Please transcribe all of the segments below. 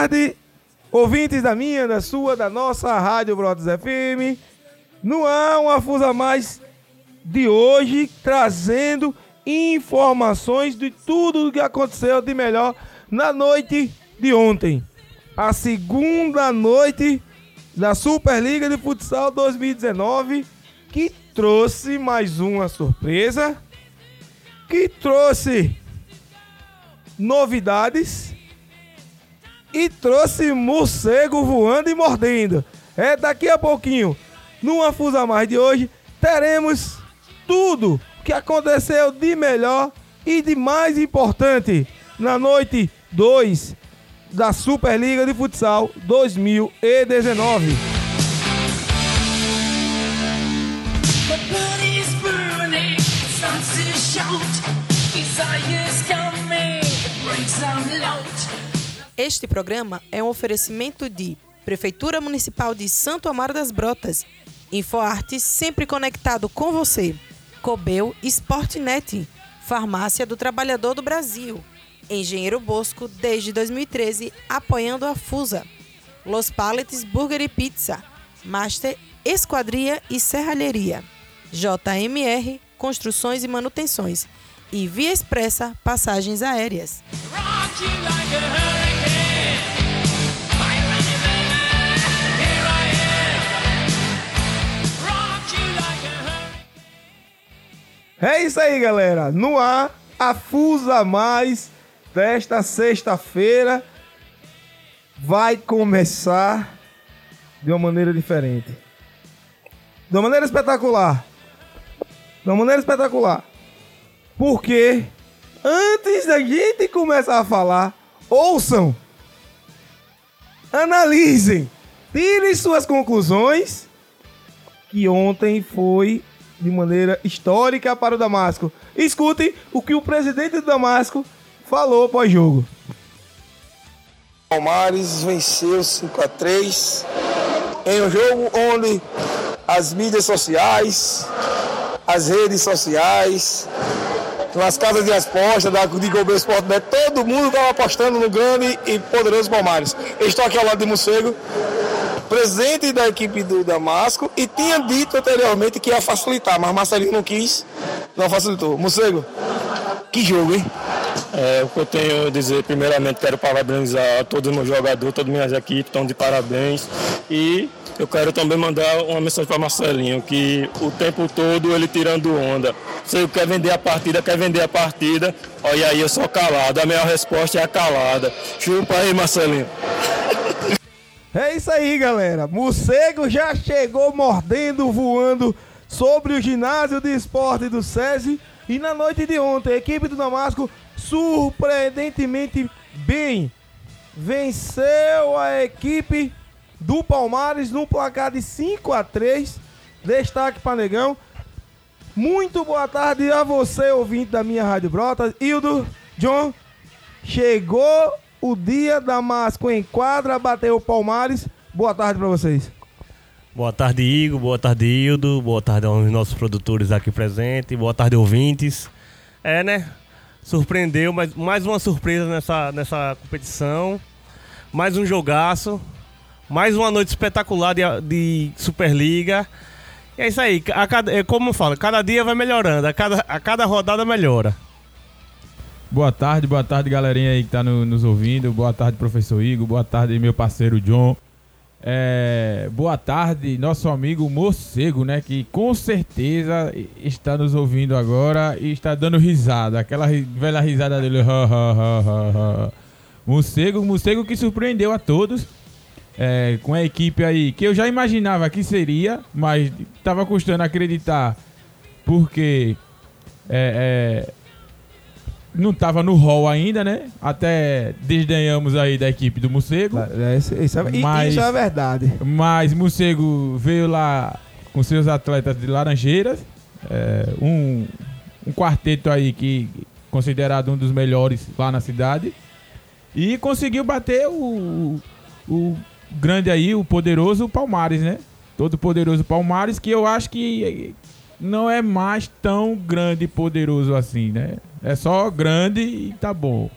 Tarde, ouvintes da minha, da sua, da nossa Rádio Brotas FM. No ar, uma fusa mais de hoje, trazendo informações de tudo o que aconteceu de melhor na noite de ontem. A segunda noite da Superliga de Futsal 2019, que trouxe mais uma surpresa, que trouxe novidades e trouxe morcego voando e mordendo. É daqui a pouquinho, numa Fusa Mais de hoje, teremos tudo o que aconteceu de melhor e de mais importante na noite 2 da Superliga de Futsal 2019. Este programa é um oferecimento de Prefeitura Municipal de Santo Amaro das Brotas, InfoArte sempre conectado com você, Cobel Sportnet, Farmácia do Trabalhador do Brasil, Engenheiro Bosco desde 2013 apoiando a Fusa, Los Paletes Burger e Pizza, Master Esquadria e Serralheria, JMR Construções e Manutenções. E Via Expressa Passagens Aéreas. Rock É isso aí, galera. No ar, a Fusa Mais desta sexta-feira vai começar de uma maneira diferente. De uma maneira espetacular. De uma maneira espetacular. Porque antes da gente começar a falar, ouçam, analisem, tirem suas conclusões que ontem foi de maneira histórica para o Damasco. Escutem o que o presidente do Damasco falou pós-jogo. Palmares venceu 5 a 3 em um jogo onde as mídias sociais, as redes sociais, nas casas de apostas da de Sport Bet, todo mundo estava apostando no grande e poderoso Palmares. Estou aqui ao lado de Morcego, presidente da equipe do Damasco, e tinha dito anteriormente que ia facilitar, mas Marcelinho não quis, não facilitou. Morcego, que jogo, hein? É, o que eu tenho a dizer, primeiramente, quero parabenizar todos os meus jogadores, todas as minhas equipes, estão de parabéns. E eu quero também mandar uma mensagem para Marcelinho, que o tempo todo ele tirando onda. Ele quer vender a partida, quer vender a partida. Olha aí, eu sou calado. A minha resposta é a calada. Chupa aí, Marcelinho. É isso aí, galera. Morcego já chegou mordendo, voando sobre o ginásio de esporte do SESI. E na noite de ontem, a equipe do Damasco, surpreendentemente bem, venceu a equipe do Palmares no placar de 5 a 3 Destaque para Negão. Muito boa tarde a você, ouvinte da minha Rádio Brotas. Hildo, John, chegou o dia Damasco em quadra, bateu o Palmares. Boa tarde para vocês. Boa tarde, Igor. Boa tarde, Hildo. Boa tarde aos nossos produtores aqui presentes. Boa tarde, ouvintes. É, né? Surpreendeu, mas mais uma surpresa nessa, nessa competição. Mais um jogaço. Mais uma noite espetacular de, de Superliga. E é isso aí. A cada, é como eu falo, cada dia vai melhorando. A cada, a cada rodada melhora. Boa tarde, boa tarde, galerinha aí que tá no- nos ouvindo. Boa tarde, professor Igor. Boa tarde, meu parceiro John. É, boa tarde, nosso amigo Morcego, né? Que com certeza está nos ouvindo agora e está dando risada. Aquela velha risada dele. Morcego, morcego que surpreendeu a todos. é, com a equipe aí que eu já imaginava que seria, mas tava custando acreditar porque é, é, não tava no hall ainda, né? Até desdenhamos aí da equipe do Morcego. É, isso, isso é, Mas- isso é verdade. Mas Morcego veio lá com seus atletas de Laranjeiras. é, um, um quarteto aí que considerado um dos melhores lá na cidade. E conseguiu bater o, o grande aí, o poderoso Palmares, né? Todo poderoso Palmares, que eu acho que não é mais tão grande e poderoso assim, né? É só grande e tá bom.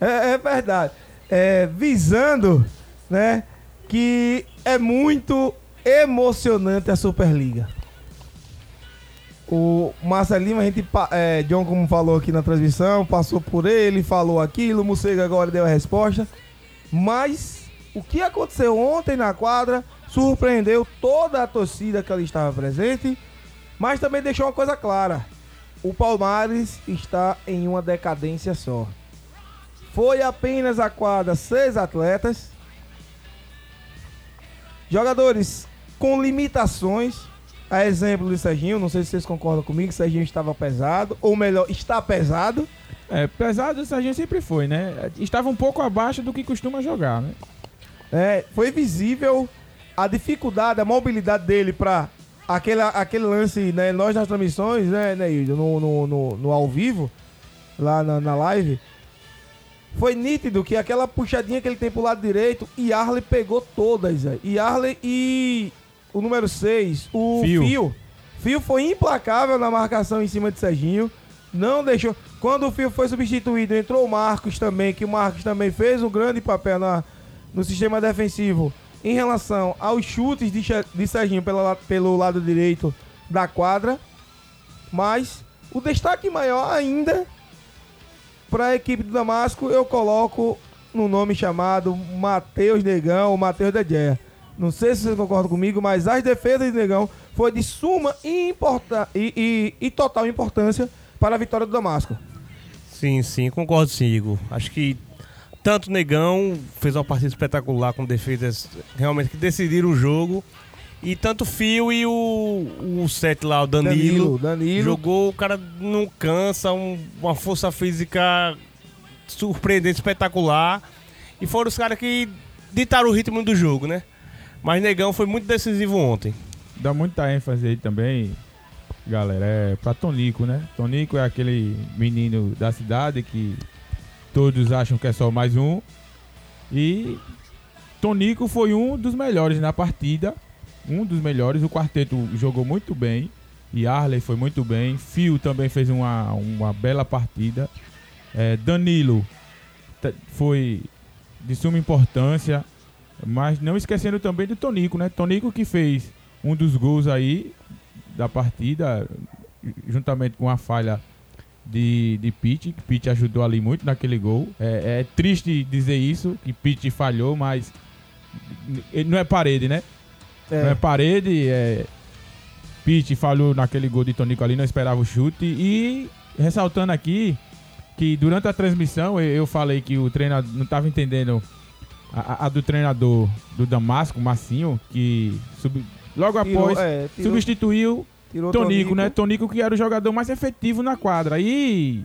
É, é verdade. É, visando, né, que é muito emocionante a Superliga. O Marcelinho, a gente, é, John, como falou aqui na transmissão, passou por ele, falou aquilo, o Mucega agora deu a resposta. Mas o que aconteceu ontem na quadra surpreendeu toda a torcida que ali estava presente, mas também deixou uma coisa clara: o Palmares está em uma decadência só. Foi apenas a quadra seis atletas, jogadores com limitações. A exemplo do Serginho, não sei se vocês concordam comigo, Serginho estava pesado, ou melhor, está pesado. É, pesado, o Serginho sempre foi, né? Estava um pouco abaixo do que costuma jogar, né? É, foi visível a dificuldade, a mobilidade dele para aquele, aquele lance, né? Nós nas transmissões, né, Neildo, no, no, no, no ao vivo, lá na, na live, foi nítido que aquela puxadinha que ele tem pro lado direito, Yarley pegou todas, Zé. Yarley e o número 6, o Fio. Fio. Fio foi implacável na marcação em cima de Serginho. Não deixou. Quando o Fio foi substituído, entrou o Marcos também, que o Marcos também fez um grande papel na, no sistema defensivo em relação aos chutes de, de Serginho pela la- pelo lado direito da quadra. Mas o destaque maior ainda para a equipe do Damasco, eu coloco no nome chamado Matheus Negão ou Matheus Dedé. Não sei se vocês concordam comigo, mas as defesas de Negão foi de suma importa e, e- e total importância para a vitória do Damasco. Sim, sim, concordo sim, Igor. Acho que tanto o Negão fez uma partida espetacular com defesas realmente que decidiram o jogo. E tanto o Fio e o, o set lá, o Danilo, Danilo, Danilo. jogou, o cara não cansa, um- uma força física surpreendente, espetacular. E foram os caras que ditaram o ritmo do jogo, né? Mas Negão foi muito decisivo ontem. Dá muita ênfase aí também, galera, é pra Tonico, né? Tonico é aquele menino da cidade que todos acham que é só mais um. E Tonico foi um dos melhores na partida. Um dos melhores. O quarteto jogou muito bem. E Arley foi muito bem. Fio também fez uma, uma bela partida. É, Danilo foi de suma importância. Mas não esquecendo também do Tonico, né? Tonico que fez um dos gols aí da partida, juntamente com a falha de, de Pitt, que Pitt ajudou ali muito naquele gol. É, é triste dizer isso, que Pitt falhou, mas não é parede, né? É. Não é parede, é. Pitt falhou naquele gol de Tonico ali, não esperava o chute. E ressaltando aqui que durante a transmissão eu, falei que o treinador não estava entendendo a, a- do treinador do Damasco, Massinho, que sub- logo Tirou- após é, substituiu tirou Tonico, né? Tonico que era o jogador mais efetivo na quadra. E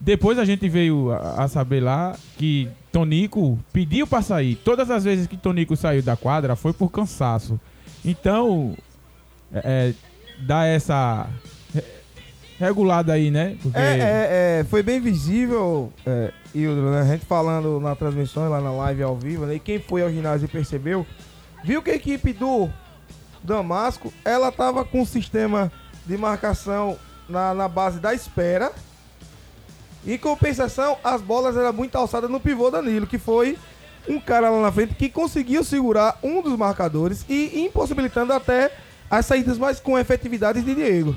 depois a gente veio a, a saber lá que Tonico pediu pra sair. Todas as vezes que Tonico saiu da quadra foi por cansaço. Então, é, é, dá essa re- regulada aí, né? Porque É, é, é, foi bem visível, é, Hildro, né? A gente falando na transmissão, lá na live ao vivo, né? E quem foi ao ginásio e percebeu, viu que a equipe do Damasco, ela tava com um sistema de marcação na, na base da espera. Em compensação, as bolas eram muito alçadas no pivô Danilo, que foi um cara lá na frente que conseguiu segurar um dos marcadores e impossibilitando até as saídas mais com efetividade de Diego.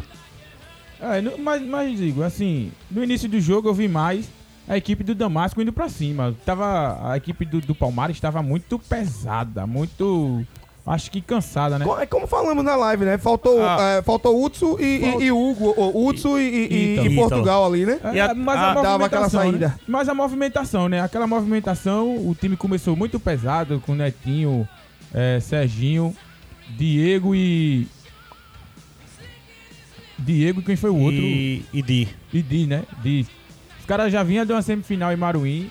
É, mas, mas digo, assim, no início do jogo eu vi mais a equipe do Damasco indo pra cima. Tava, a equipe do, do Palmares estava muito pesada, muito. Acho que cansada, né? É como falamos na live, né? Faltou, Ah. é, faltou Utsu e, e, e Hugo. Utsu e, e- e- e Portugal ali, né? É, E a- mas a- a, dava aquela movimentação, saída. né? Mas a movimentação, né? Aquela movimentação, o time começou muito pesado com Netinho, é, Serginho, Diego e. Diego, quem foi o outro? E, e Di. E Di, né? Di. Os caras já vinham de uma semifinal em Maruim.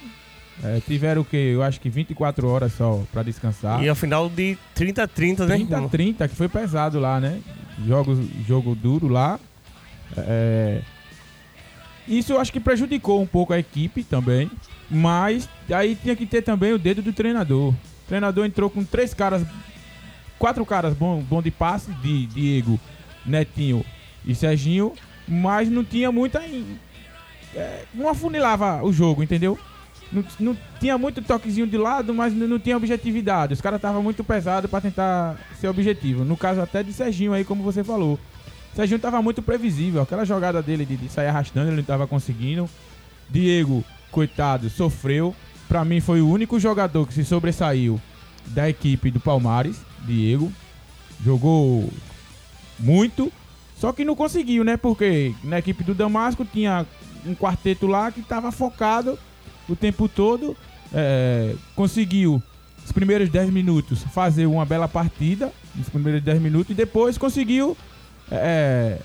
É, tiveram o quê? Eu acho que 24 horas só pra descansar. E ao final de 30 a 30, né? 30 30, que foi pesado lá, né? Jogo, jogo duro lá. É, Isso eu acho que prejudicou um pouco a equipe também. Mas aí tinha que ter também o dedo do treinador. O treinador entrou com três caras, quatro caras bom, bom de passe, de Diego, Netinho e Serginho, mas não tinha muita. É, não afunilava o jogo, entendeu? Não, não tinha muito toquezinho de lado, mas não, tinha objetividade. Os caras estavam muito pesados pra tentar ser objetivo. No caso até de Serginho aí, como você falou. Serginho tava muito previsível. Aquela jogada dele de, de sair arrastando, ele não tava conseguindo. Diego, coitado, sofreu. Pra mim foi o único jogador que se sobressaiu da equipe do Palmares, Diego. Jogou muito, só que não conseguiu, né? Porque na equipe do Damasco tinha um quarteto lá que estava focado o tempo todo. é, conseguiu os primeiros 10 minutos fazer uma bela partida, nos primeiros 10 minutos, e depois conseguiu é,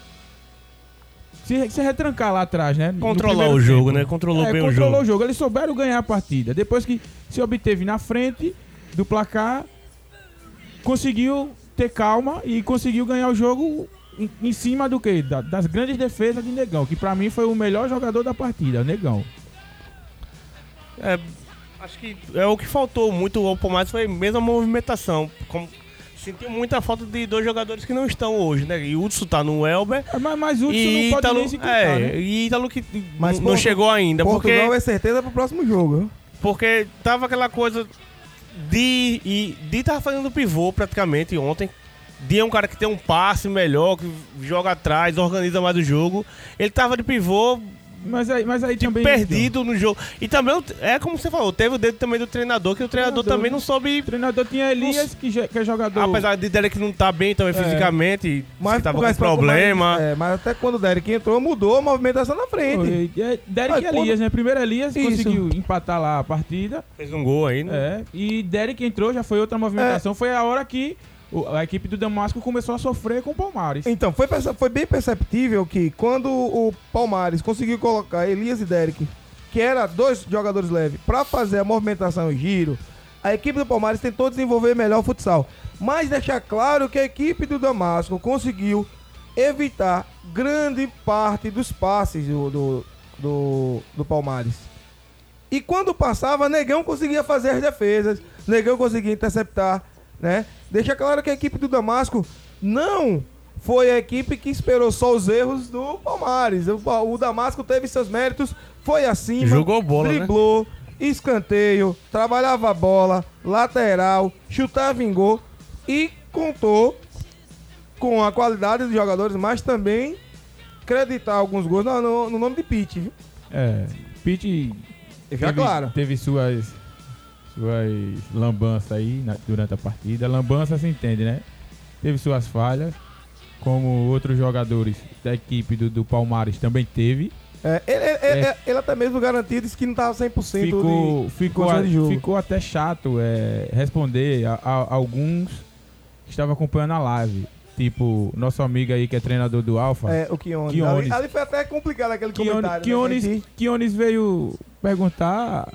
se, se retrancar lá atrás, né? Controlar o jogo, tempo. né? Controlou É, bem o controlou jogo. o jogo. Eles souberam ganhar a partida. Depois que se obteve na frente do placar, conseguiu ter calma e conseguiu ganhar o jogo em, em cima do que? das grandes defesas de Negão, que pra mim foi o melhor jogador da partida, Negão. É, acho que é o que faltou muito ao Palmeiras foi mesmo a movimentação. Como, sentiu muita falta de dois jogadores que não estão hoje, né? E o Hudson tá no Elber. É, Mas, mas o Hudson E não pode Ítalo, nem se quitar, é, né? e Ítalo que Mas não chegou ainda. Porque, Portugal é certeza pro próximo jogo. porque tava aquela coisa de. E de tava fazendo pivô praticamente ontem. De é um cara que tem um passe melhor, que joga atrás, organiza mais o jogo. Ele tava de pivô, Mas aí, mas aí tipo, também. perdido no jogo. E também, é como você falou, teve o dedo também do treinador, que o treinador, Treinador, também né? não soube. O treinador tinha Elias, que, já- que é jogador. Apesar de Derek não tá bem também fisicamente, Mas que tava mas com problema. Mais, é, mas até quando o Derek entrou, mudou a movimentação na frente. Foi, é, Derek Mas e Elias, né? Primeiro Elias Isso. conseguiu empatar lá a partida. Fez um gol aí, né? É, e Derek entrou, já foi outra movimentação. Foi a hora que a equipe do Damasco começou a sofrer com o Palmares. Então, foi, foi bem perceptível que quando o Palmares conseguiu colocar Elias e Derek, que eram dois jogadores leves, pra fazer a movimentação e giro, a equipe do Palmares tentou desenvolver melhor o futsal. Mas deixar claro que a equipe do Damasco conseguiu evitar grande parte dos passes do, do, do, do Palmares. E quando passava, Negão conseguia fazer as defesas, Negão conseguia interceptar, né? Deixa claro que a equipe do Damasco não foi a equipe que esperou só os erros do Palmares. O, o Damasco teve seus méritos, foi acima, Jogou bola, né? driblou, escanteio, trabalhava a bola, lateral, chutava em gol e contou com a qualidade dos jogadores, mas também acreditar alguns gols no, no- no nome de Pete. viu? É, Pete Deixa teve, claro. teve suas suas lambanças aí na- durante a partida. Lambança se entende, né? Teve suas falhas, como outros jogadores da equipe do, do Palmares também teve. É, ele, ele- ele- ele até mesmo garantiu, disse que não estava 100% Ficou, de ficou, a- de jogo. ficou até chato é, responder a, a- alguns que estavam acompanhando a live. Tipo, nosso amigo aí que é treinador do Alfa. É, o Kiones. Kiones. Ali, ali foi até complicado aquele Kiones, comentário. Kiones, né? Kiones veio perguntar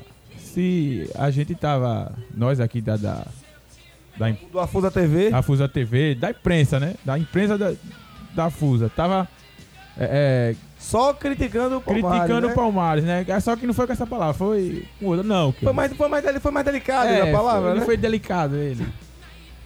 se a gente tava, nós aqui da, da, da, Do Afusa TV. da Fusa TV, da imprensa, né? Da imprensa da, da Fusa, tava é, é, Só criticando o Palmares, criticando né? o Palmares, né? Só que não foi com essa palavra, foi. Não, Foi mais, foi, mais, foi mais delicado a palavra, foi, né? ele foi delicado ele.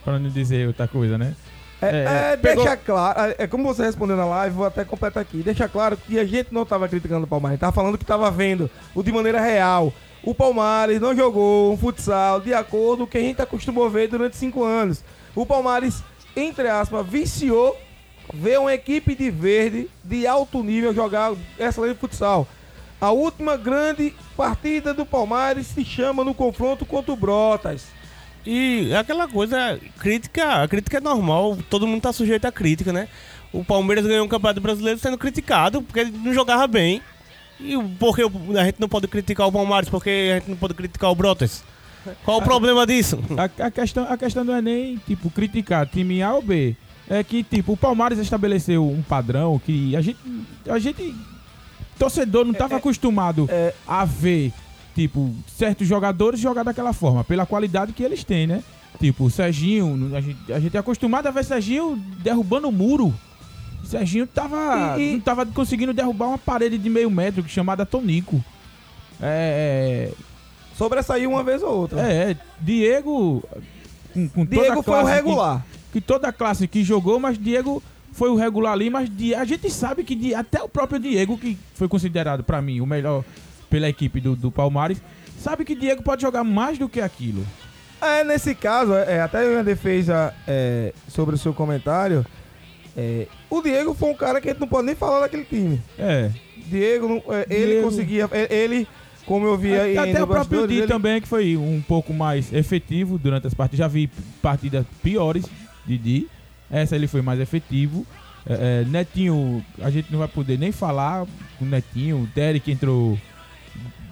Pra não dizer outra coisa, né? É, É, é, pegou- deixa claro, é como você respondeu na live, vou até completar aqui. Deixa claro que a gente não estava criticando o Palmares, tava falando que estava vendo o de maneira real. O Palmares não jogou um futsal de acordo com o que a gente acostumou a ver durante cinco anos. O Palmares, entre aspas, viciou ver uma equipe de verde de alto nível jogar excelente futsal. A última grande partida do Palmares se chama no confronto contra o Brotas. E é aquela coisa, crítica, a crítica é normal, todo mundo tá sujeito à crítica, né? O Palmeiras ganhou um campeonato brasileiro sendo criticado porque ele não jogava bem. E porque a gente não pode criticar o Palmares, porque a gente não pode criticar o Brotas. Qual o problema disso? A, a questão, a questão não é nem, tipo, criticar time A ou B. É que, tipo, o Palmares estabeleceu um padrão que a gente. A gente. Torcedor não estava acostumado é- a ver, tipo, certos jogadores jogar daquela forma, pela qualidade que eles têm, né? Tipo, o Serginho, a gente, a gente é acostumado a ver Serginho derrubando o muro. Serginho tava, E- e- não tava conseguindo derrubar uma parede de meio metro chamada Tonico. É, Sobressaiu uma vez ou outra. é, é, Diego. Com, com Diego a foi o regular. Que, que toda a classe que jogou, mas Diego foi o regular ali. Mas a gente sabe que até o próprio Diego, que foi considerado pra mim o melhor pela equipe do, do Palmares, sabe que Diego pode jogar mais do que aquilo. É, nesse caso, é, até uma defesa é, sobre o seu comentário. É, o Diego foi um cara que a gente não pode nem falar daquele time. É. Diego, é, ele Diego. conseguia. é, Ele, como eu vi aí Até o próprio Di ele- também, que foi um pouco mais efetivo durante as partidas. Já vi partidas piores de Di. Essa ele foi mais efetivo. É, é, Netinho, a gente não vai poder nem falar com o Netinho. O Derek entrou.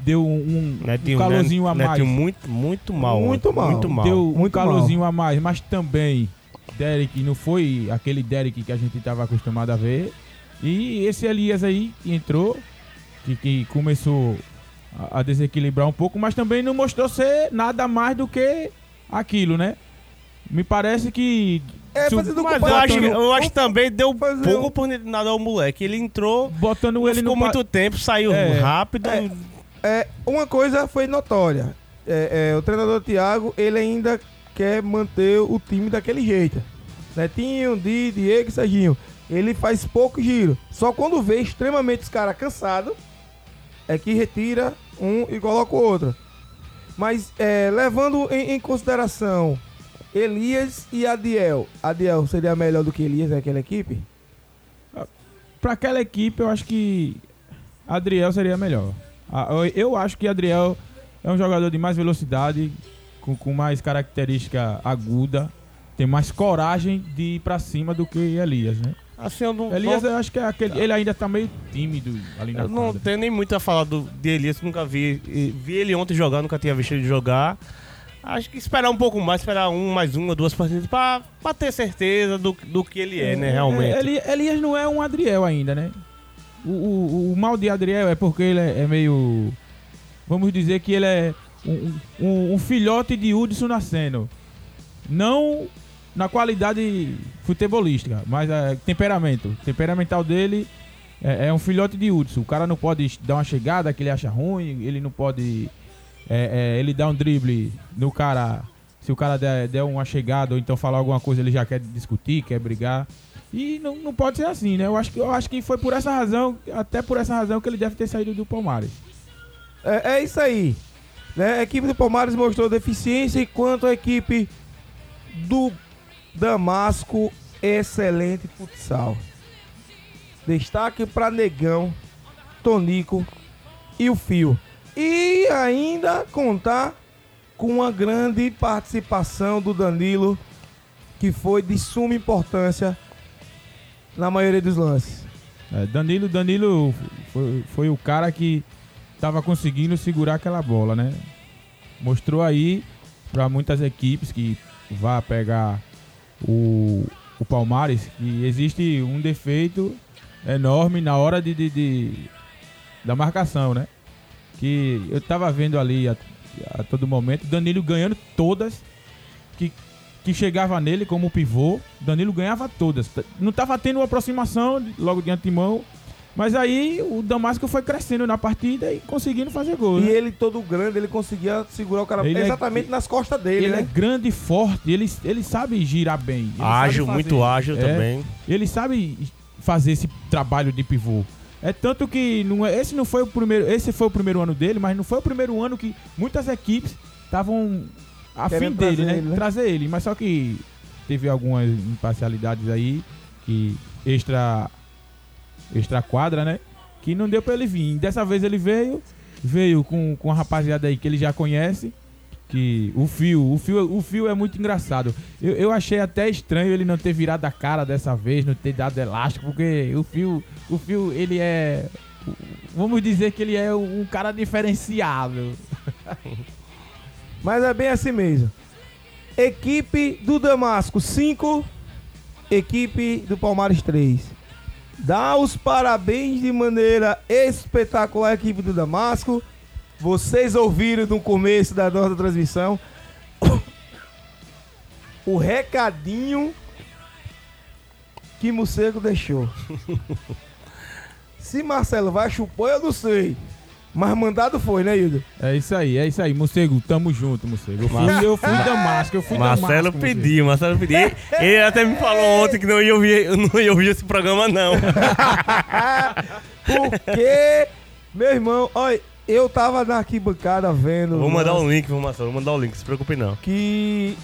Deu um, um Netinho, calorzinho né? a mais. Netinho muito, muito mal. Muito mal. Muito mal. Deu um Muito calorzinho a mais, mas também Derek não foi aquele Derek que a gente estava acostumado a ver. E esse Elias aí que entrou, que, que começou a, a desequilibrar um pouco, mas também não mostrou ser nada mais do que aquilo, né? Me parece que. É, fazendo Mas eu acho, eu acho que também deu fazer pouca um- oportunidade ao moleque. Ele entrou, botando ele ficou no. muito tempo, saiu É. rápido. É. É, uma coisa foi notória. É, é, o treinador Thiago, ele ainda quer manter o time daquele jeito. Netinho, Di, Diego e Serginho. Ele faz pouco giro. Só quando vê extremamente os caras cansados, é que retira um e coloca o outro. Mas é, levando em, em consideração Elias e Adiel. Adiel seria melhor do que Elias naquela equipe? Pra aquela equipe, eu acho que Adriel seria melhor. Ah, Eu acho que Adriel é um jogador de mais velocidade, com, com mais característica aguda, tem mais coragem de ir pra cima do que Elias, né? Assim, eu não, Elias, eu acho que é aquele, ele ainda tá meio tímido ali na eu não quadra. tenho nem muito a falar do, de Elias, nunca vi. Vi ele ontem jogar, nunca tinha visto ele jogar. Acho que esperar um pouco mais, esperar um, mais uma, duas partidas, pra, pra ter certeza do, do que ele é, né, realmente. É, Eli- Elias não é um Adriel ainda, né? O, o- o mal de Adriel é porque ele é, é meio. Vamos dizer que ele é um, um- um filhote de Hudson nascendo. Não na qualidade futebolística, mas é, temperamento. O temperamental dele é, é um filhote de Hudson. O cara não pode dar uma chegada que ele acha ruim, ele não pode. é, é, ele dá um drible no cara. Se o cara der, der uma chegada ou então falar alguma coisa, ele já quer discutir, quer brigar. E não, não pode ser assim, né? Eu acho, que, eu acho que foi por essa razão, até por essa razão, que ele deve ter saído do Palmares. É, é isso aí. Né? A equipe do Palmares mostrou deficiência, enquanto a equipe do Damasco, excelente futsal. Destaque para Negão, Tonico e o Fio. E ainda contar com uma grande participação do Danilo, que foi de suma importância na maioria dos lances. É, Danilo, Danilo foi, foi o cara que tava conseguindo segurar aquela bola, né? Mostrou aí para muitas equipes que vá pegar o, o Palmares que existe um defeito enorme na hora de, de- de- da marcação, né? Que eu tava vendo ali a, a todo momento, Danilo ganhando todas que, que chegava nele como pivô, Danilo ganhava todas. Não tava tendo uma aproximação logo de antemão, mas aí o Damasco foi crescendo na partida e conseguindo fazer gol. E né? ele todo grande, ele conseguia segurar o cara Ele é- exatamente nas costas dele, Ele é né? grande e forte, ele, ele sabe girar bem. ele ágil, muito ágil É. também. Ele sabe fazer esse trabalho de pivô. É tanto que não é- esse não foi o primeiro, esse foi o primeiro ano dele, mas não foi o primeiro ano que muitas equipes estavam a fim dele, trazer né? ele, né? Trazer ele, mas só que teve algumas imparcialidades aí que extra extra quadra, né? Que não deu pra ele vir. Dessa vez ele veio, veio com, com a rapaziada aí que ele já conhece, que o fio, o fio, o fio é muito engraçado. Eu, eu achei até estranho ele não ter virado a cara dessa vez, não ter dado elástico, porque o fio, o fio, ele é vamos dizer que ele é um cara diferenciado. Mas é bem assim mesmo. Equipe do Damasco 5, equipe do Palmares 3. Dá os parabéns de maneira espetacular à equipe do Damasco. Vocês ouviram no começo da nossa transmissão o recadinho que Morcego deixou. Se Marcelo vai chupar, eu não sei. Mas mandado foi, né, Hildo? É isso aí, é isso aí, Morcego, tamo junto, Morcego. Eu fui, eu fui Damasco, eu fui Marcelo Damasco, pediu, Marcelo pediu. Ele- Ele até me falou ontem que não ia ouvir, não ia ouvir esse programa, não. Porque, meu irmão, olha, eu tava na arquibancada vendo. Vou mandar mas- um link, informação. Vou mandar o link, se preocupe não. que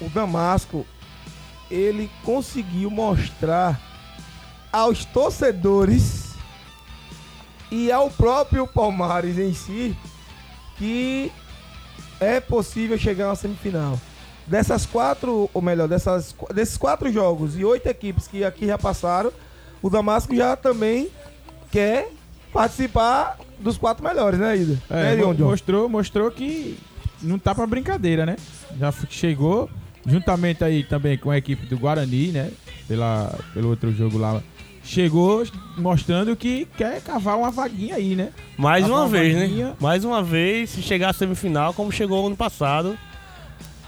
o Damasco ele conseguiu mostrar aos torcedores e ao próprio Palmares em si que é possível chegar a uma semifinal. Dessas quatro, ou melhor, dessas, desses quatro jogos e oito equipes que aqui já passaram, o Damasco já também quer participar dos quatro melhores, né, Ida? É, né, mostrou, mostrou que não tá pra brincadeira, né? Já chegou, juntamente aí também com a equipe do Guarani, né? Pela, pelo outro jogo lá. Chegou mostrando que quer cavar uma vaguinha aí, né? Mais uma uma vez, né? vaguinha. Mais uma vez, se chegar à semifinal, como chegou ano passado,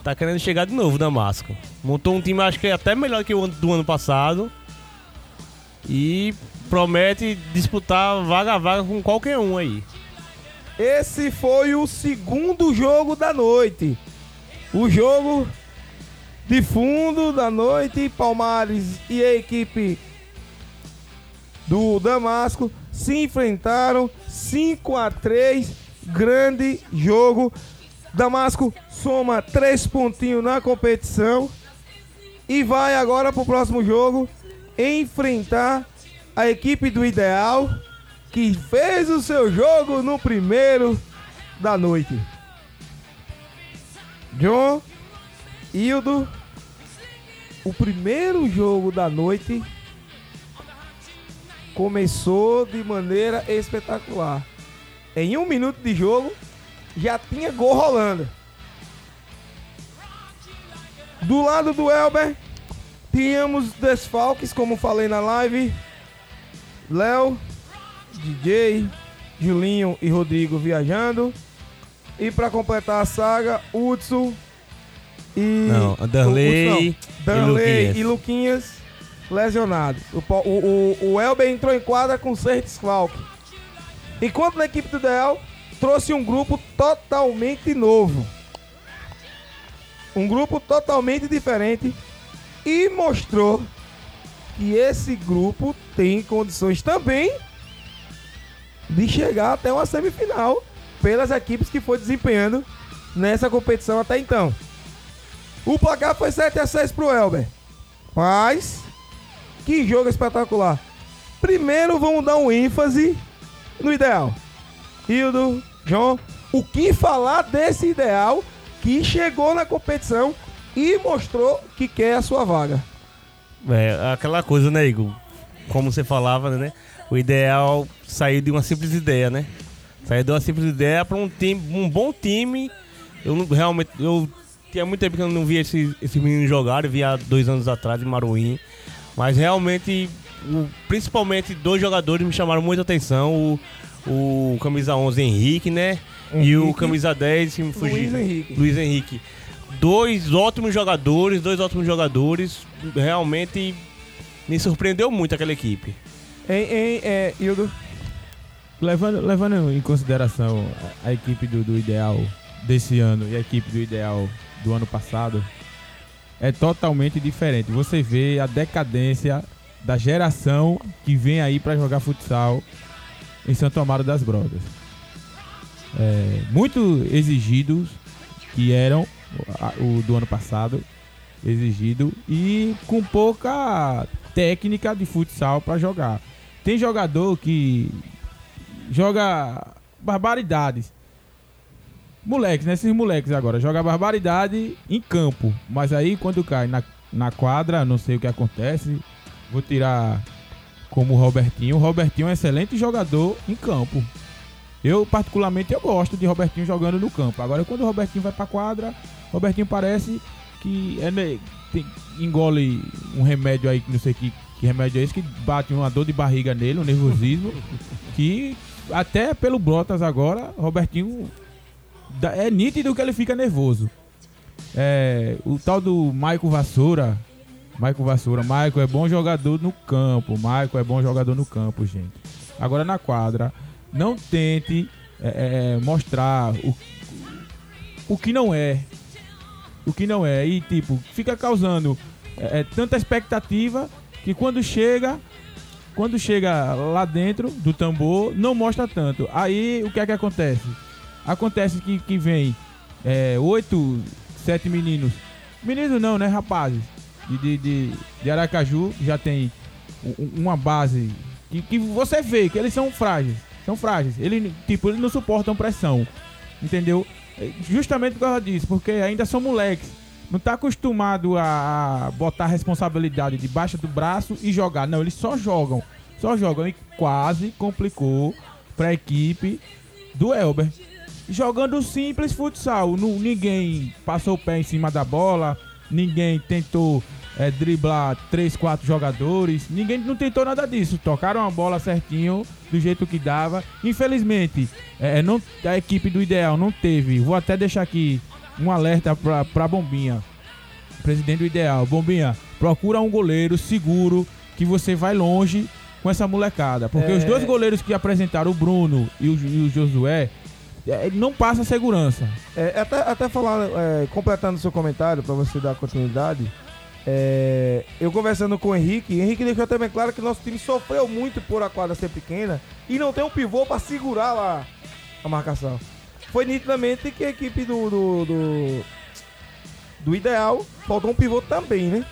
tá querendo chegar de novo, Damasco. Montou um time, acho que é até melhor que o do ano passado. E promete disputar vaga a vaga com qualquer um aí. Esse foi o segundo jogo da noite. O jogo de fundo da noite, Palmares e a equipe do Damasco se enfrentaram 5 a 3, grande jogo. Damasco soma três pontinhos na competição e vai agora pro próximo jogo enfrentar a equipe do Ideal que fez o seu jogo no primeiro da noite. John, Hildo, o primeiro jogo da noite começou de maneira espetacular. Em um minuto de jogo, já tinha gol rolando. Do lado do Elber, tínhamos desfalques, como falei na live. Léo, DJ, Julinho e Rodrigo viajando. E para completar a saga, Hudson e. Não, Danley Hudson, Danley e Luquinhas. e Luquinhas lesionados. O, o, o, o Elber entrou em quadra com seis desfalques. Enquanto na equipe do Del trouxe um grupo totalmente novo. Um grupo totalmente diferente. E mostrou que esse grupo tem condições também de chegar até uma semifinal pelas equipes que foi desempenhando nessa competição até então. O placar foi 7 a 6 pro Elber. Mas que jogo espetacular. Primeiro vamos dar um ênfase no ideal. Hildo, John, o que falar desse ideal que chegou na competição e mostrou que quer a sua vaga? É, aquela coisa, né, Igor? Como você falava, né? O ideal saiu de uma simples ideia, né? Saiu de uma simples ideia para um time, um bom time. Eu não- realmente, eu tinha muito tempo que eu não via esse, esse menino jogar, eu via dois anos atrás em Maruim. Mas realmente, o- principalmente dois jogadores me chamaram muita atenção. O, o camisa 11 Henrique, né? E o Henrique. camisa 10, se me fugir. Luiz Henrique. Luiz Henrique. Dois ótimos jogadores, dois ótimos jogadores. Realmente me surpreendeu muito aquela equipe. Em, em, é, Hildo, Levando, levando em consideração a, a equipe do, do Ideal desse ano e a equipe do Ideal do ano passado, é totalmente diferente. Você vê a decadência da geração que vem aí pra jogar futsal em Santo Amaro das Brotas. É, muito exigidos que eram o do ano passado, exigido e com pouca técnica de futsal pra jogar. Tem jogador que joga barbaridades. Moleques, né? Esses moleques agora, joga barbaridade em campo. Mas aí quando cai na, na quadra, não sei o que acontece. Vou tirar como o Robertinho. O Robertinho é um excelente jogador em campo. Eu, particularmente, eu gosto de Robertinho jogando no campo. Agora, quando o Robertinho vai pra quadra, Robertinho parece que é, tem- engole um remédio aí, que não sei que, que remédio é esse, que bate uma dor de barriga nele, um nervosismo, que até pelo Brotas agora, Robertinho é nítido que ele fica nervoso. É, o tal do Maico Vassoura, Maico Vassoura, Maico é bom jogador no campo, Maico é bom jogador no campo, gente. Agora na quadra, não tente é, é, mostrar o, o que não é. O que não é. E tipo, fica causando é, é, tanta expectativa que quando chega, quando chega lá dentro do tambor, não mostra tanto. Aí o que é que acontece? Acontece que, que vem é, oito, sete meninos. Meninos não, né, rapazes? De, de, de, Aracaju, já tem uma base que, que você vê que eles são frágeis. São frágeis. Eles, tipo, eles não suportam pressão. Entendeu? É, Justamente por causa disso, porque ainda são moleques. Não tá acostumado a a botar a responsabilidade debaixo do braço e jogar. Não, eles só jogam. Só jogam. E quase complicou pra equipe do Elber. Jogando simples futsal. Nu- ninguém passou o pé em cima da bola. Ninguém tentou é, driblar três, quatro jogadores. Ninguém não tentou nada disso. Tocaram a bola certinho, do jeito que dava. Infelizmente, é, não, a equipe do Ideal não teve. Vou até deixar aqui um alerta pra, pra Bombinha. Presidente do Ideal. Bombinha, procura um goleiro seguro que você vai longe com essa molecada. Porque É. os dois goleiros que apresentaram, o Bruno e o, e o Josué, é, não passa segurança. É, até, até falar, é, completando o seu comentário, pra você dar continuidade, é, eu conversando com o Henrique, Henrique deixou bem claro que nosso time sofreu muito por a quadra ser pequena e não tem um pivô pra segurar lá a marcação. Foi nitidamente que a equipe do, do, do, do Ideal faltou um pivô também, né?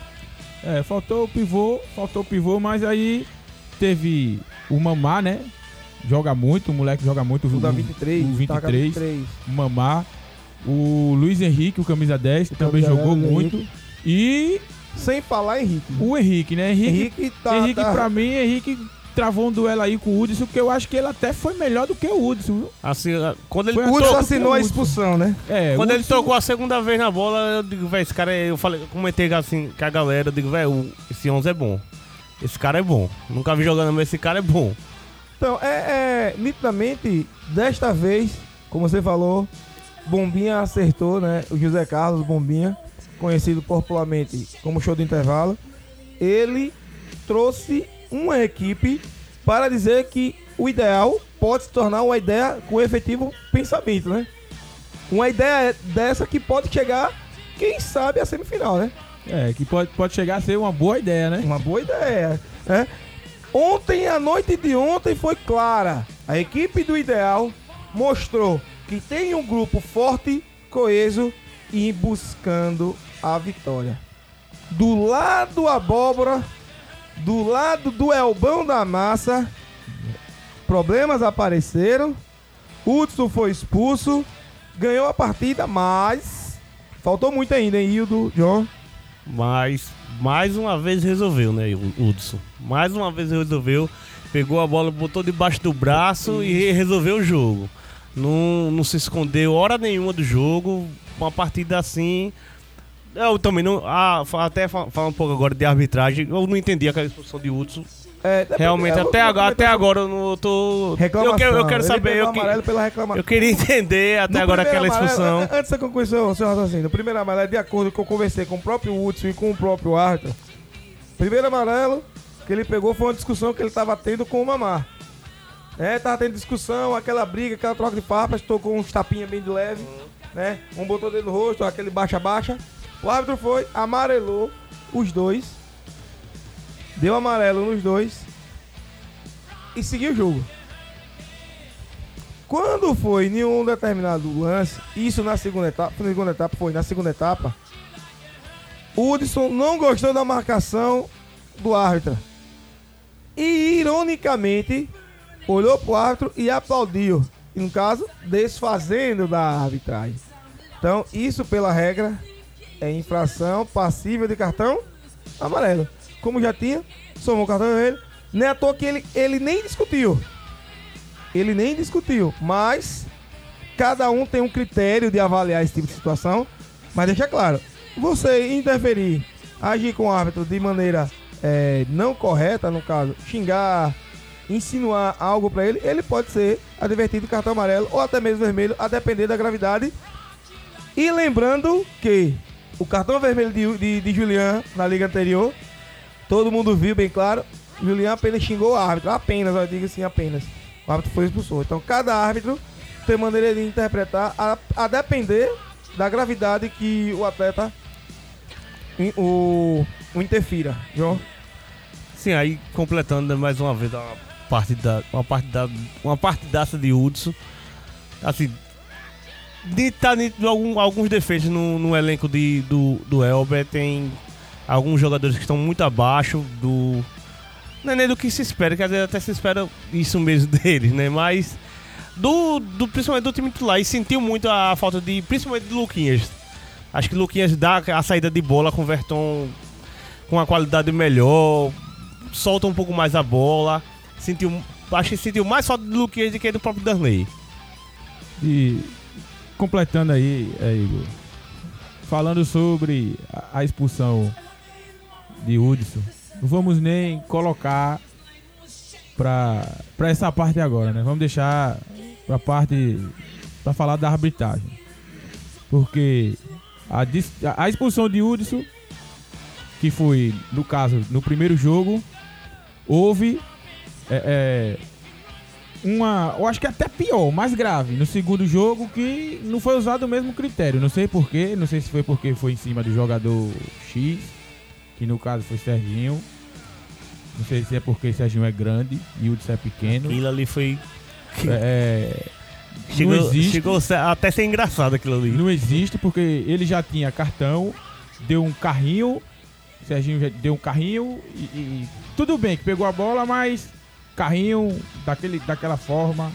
É, faltou o pivô, faltou o pivô, mas aí teve o Mamá, né? Joga muito, o moleque joga muito. O da o- 23, o tá com a 23, 23. o Mamá. O Luiz Henrique, o camisa 10, que também camisa jogou 10, muito. Henrique. E Sem falar Henrique. o Henrique, né? Henrique, Henrique tá. Henrique tá- pra mim, Henrique travou um duelo aí com o Hudson, porque eu acho que ele até foi melhor do que o Hudson. viu? Assim, quando ele, Foi o Hudson assinou a o expulsão, né? É, quando o ele Hudson- trocou a segunda vez na bola, eu digo, velho, esse cara é. Eu falei, eu comentei assim com a galera, eu digo, velho, esse 11 é bom. Esse cara é bom. Nunca vi jogando, mas esse cara é bom. Então, é, é nitidamente, desta vez, como você falou, Bombinha acertou, né? O José Carlos Bombinha, conhecido popularmente como show do intervalo, ele trouxe uma equipe para dizer que o ideal pode se tornar uma ideia com efetivo pensamento, né? Uma ideia dessa que pode chegar, quem sabe, à semifinal, né? É, que pode, pode chegar a ser uma boa ideia, né? Uma boa ideia. Né? Ontem, a noite de ontem foi clara. A equipe do Ideal mostrou que tem um grupo forte, coeso e buscando a vitória. Do lado abóbora, do lado do Elbão da Massa, problemas apareceram. Hudson foi expulso, ganhou a partida, mas faltou muito ainda, hein, Hildo, John? Mas mais uma vez resolveu, né, o Hudson? Mais uma vez resolveu. Pegou a bola, botou debaixo do braço e resolveu o jogo. Não, não se escondeu hora nenhuma do jogo. Uma partida assim. Eu também não. Ah, até fa- falar um pouco agora de arbitragem. Eu não entendi aquela expulsão de Hudson. É, depois- Realmente, é, até, agora, até agora eu não tô. Reclamação. Eu quero, eu quero saber. Eu, que- eu queria entender até No agora aquela amarelo, expulsão. an- Antes você concluir seu, raciocínio, o primeiro amarelo, de acordo com o que eu conversei com o próprio Hudson e com o próprio árbitro, primeiro amarelo que ele pegou foi uma discussão que ele estava tendo com o Mamar. É, tava tendo discussão, aquela briga, aquela troca de farpas, tocou uns tapinhas bem de leve, né? Um botou dentro do rosto, aquele baixa-baixa. O árbitro foi, amarelou os dois, deu amarelo nos dois e seguiu o jogo. Quando foi em um determinado lance, isso na segunda etapa, na segunda etapa foi na segunda etapa, o Hudson não gostou da marcação do árbitro. E ironicamente olhou pro árbitro e aplaudiu. E, no caso, desfazendo da arbitragem. Então, isso pela regra é infração passível de cartão amarelo. Como já tinha, somou o cartão vermelho. Nem à toa que ele, ele nem discutiu. Ele nem discutiu. Mas cada um tem um critério de avaliar esse tipo de situação. Mas deixa claro, você interferir, agir com o árbitro de maneira é, não correta, no caso, xingar, insinuar algo pra ele, ele pode ser advertido cartão amarelo ou até mesmo vermelho, a depender da gravidade. E lembrando que o cartão vermelho de, de, de Julian na liga anterior, todo mundo viu bem claro, Julian apenas xingou o árbitro, apenas, eu digo assim, apenas. O árbitro foi expulsor. Então cada árbitro tem maneira de interpretar a, a depender da gravidade que o atleta o, o interfira, João. Sim, aí completando né, mais uma vez uma partida, uma partida, uma partidaça de Hudson. Assim, de, tá algum, alguns defeitos no, no elenco de, do, do Elber. Tem alguns jogadores que estão muito abaixo do. Não é nem do que se espera, que às vezes até se espera isso mesmo deles, né? Mas do, do principalmente do time titular e sentiu muito a falta de principalmente de Luquinhas. Acho que Luquinhas dá a saída de bola com o Verton com uma qualidade melhor, solta um pouco mais a bola. Sentiu, acho que sentiu mais falta do Luquinhas do que do próprio Darley. E completando aí, é, Igor, falando sobre a, a expulsão de Hudson, não vamos nem colocar pra, pra essa parte agora, né? Vamos deixar pra parte pra falar da arbitragem. Porque a, a expulsão de Hudson, que foi, no caso, no primeiro jogo, houve é, é, uma. Eu acho que até pior, mais grave, no segundo jogo, que não foi usado o mesmo critério. Não sei porquê, não sei se foi porque foi em cima do jogador X, que no caso foi Serginho. Não sei se é porque Serginho é grande e o Hudson é pequeno. Aquilo ali foi. É, Chegou, existe. chegou ser- até ser engraçado aquilo ali. Não existe porque ele já tinha cartão, deu um carrinho, Serginho já deu um carrinho e, e- tudo bem que pegou a bola, mas carrinho daquele, daquela forma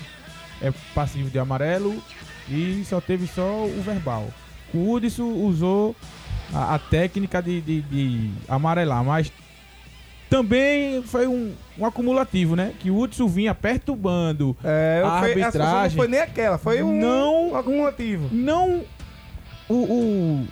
é passivo de amarelo e só teve só o verbal. O Hudson usou a, a técnica de, de- de amarelar, mas também foi um, um acumulativo, né? Que o Hudson vinha perturbando É, A fui- a situação não arbitragem- foi nem aquela, foi um, Não. um acumulativo. não o, o,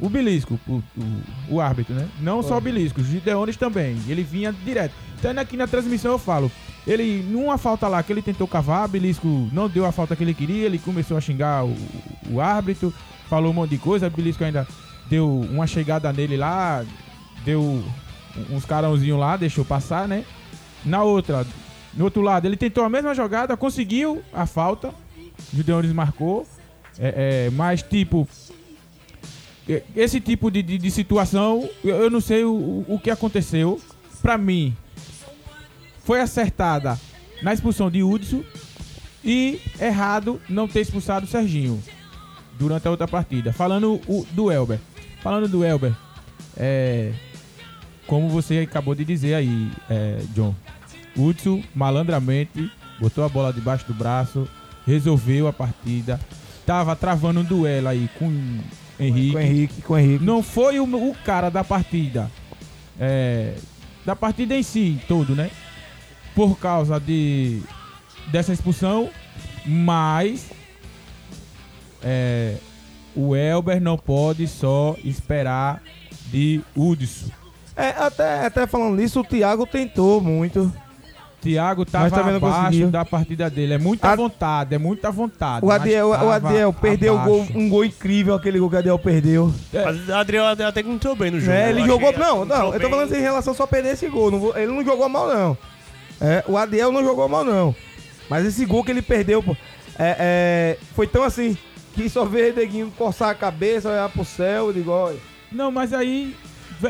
o belisco, o, o, o árbitro, né? Não só o belisco, os Gideones também. Ele vinha direto. Então aqui na transmissão eu falo, ele, numa falta lá que ele tentou cavar, belisco não deu a falta que ele queria, ele começou a xingar o, o árbitro, falou um monte de coisa, belisco ainda deu uma chegada nele lá, deu uns carãozinhos lá, deixou passar, né? Na outra, no outro lado, ele tentou a mesma jogada, conseguiu a falta, Gideones marcou, é, é, mas tipo, esse tipo de, de, de situação, eu, não sei o, o- o que aconteceu. Pra mim, foi acertada na expulsão de Hudson e errado não ter expulsado o Serginho durante a outra partida. Falando o- do Elber. Falando do Elber, é, como você acabou de dizer aí, é, John. Hudson malandramente botou a bola debaixo do braço, resolveu a partida, tava travando um duelo aí com o Henrique. Com Henrique, com Henrique. Não foi o, o cara da partida, é, da partida em si, todo, né? Por causa de dessa expulsão, mas é, o Elber não pode só esperar de Hudson. É, até, até falando nisso, o Thiago tentou muito. Thiago não abaixo conseguiu. da partida dele. É muita A- vontade, é muita vontade. O Adiel, o Adiel perdeu o gol, um gol incrível, aquele gol que o Adiel perdeu. Mas o Adriel até que entrou bem no jogo. É, ele jogou. Não, não, eu tô falando assim em relação só a perder esse gol. não ele não jogou mal, não. É, o Adiel não jogou mal, não. Mas esse gol que ele perdeu, pô, é, é, foi tão assim que só vê Neguinho coçar a cabeça, olhar pro céu, eu digo, olha, Não, mas aí.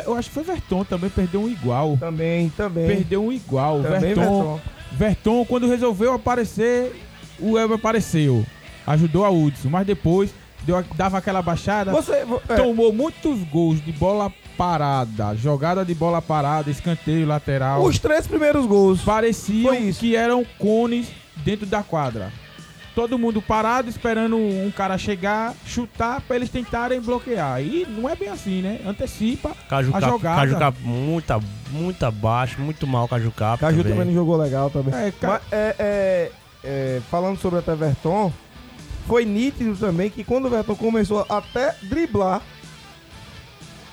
Eu acho que foi Verton também, perdeu um igual. também, também. Perdeu um igual. também, Verton, Verton. Verton, quando resolveu aparecer, o Elber apareceu. Ajudou a Hudson, mas depois deu, dava aquela baixada. Você, vo- é, Tomou muitos gols de bola parada, jogada de bola parada, escanteio lateral. os três primeiros gols. pareciam que eram cones dentro da quadra. Todo mundo parado esperando um cara chegar, chutar pra eles tentarem bloquear. E não é bem assim, né? Antecipa Caju a Cap, jogada. Caju Cap muito, a- muito abaixo, muito mal Caju Cap. Caju também. também não jogou legal também. É, ca- Mas, é, é, é, falando sobre até Verton, foi nítido também que quando o Verton começou a até driblar,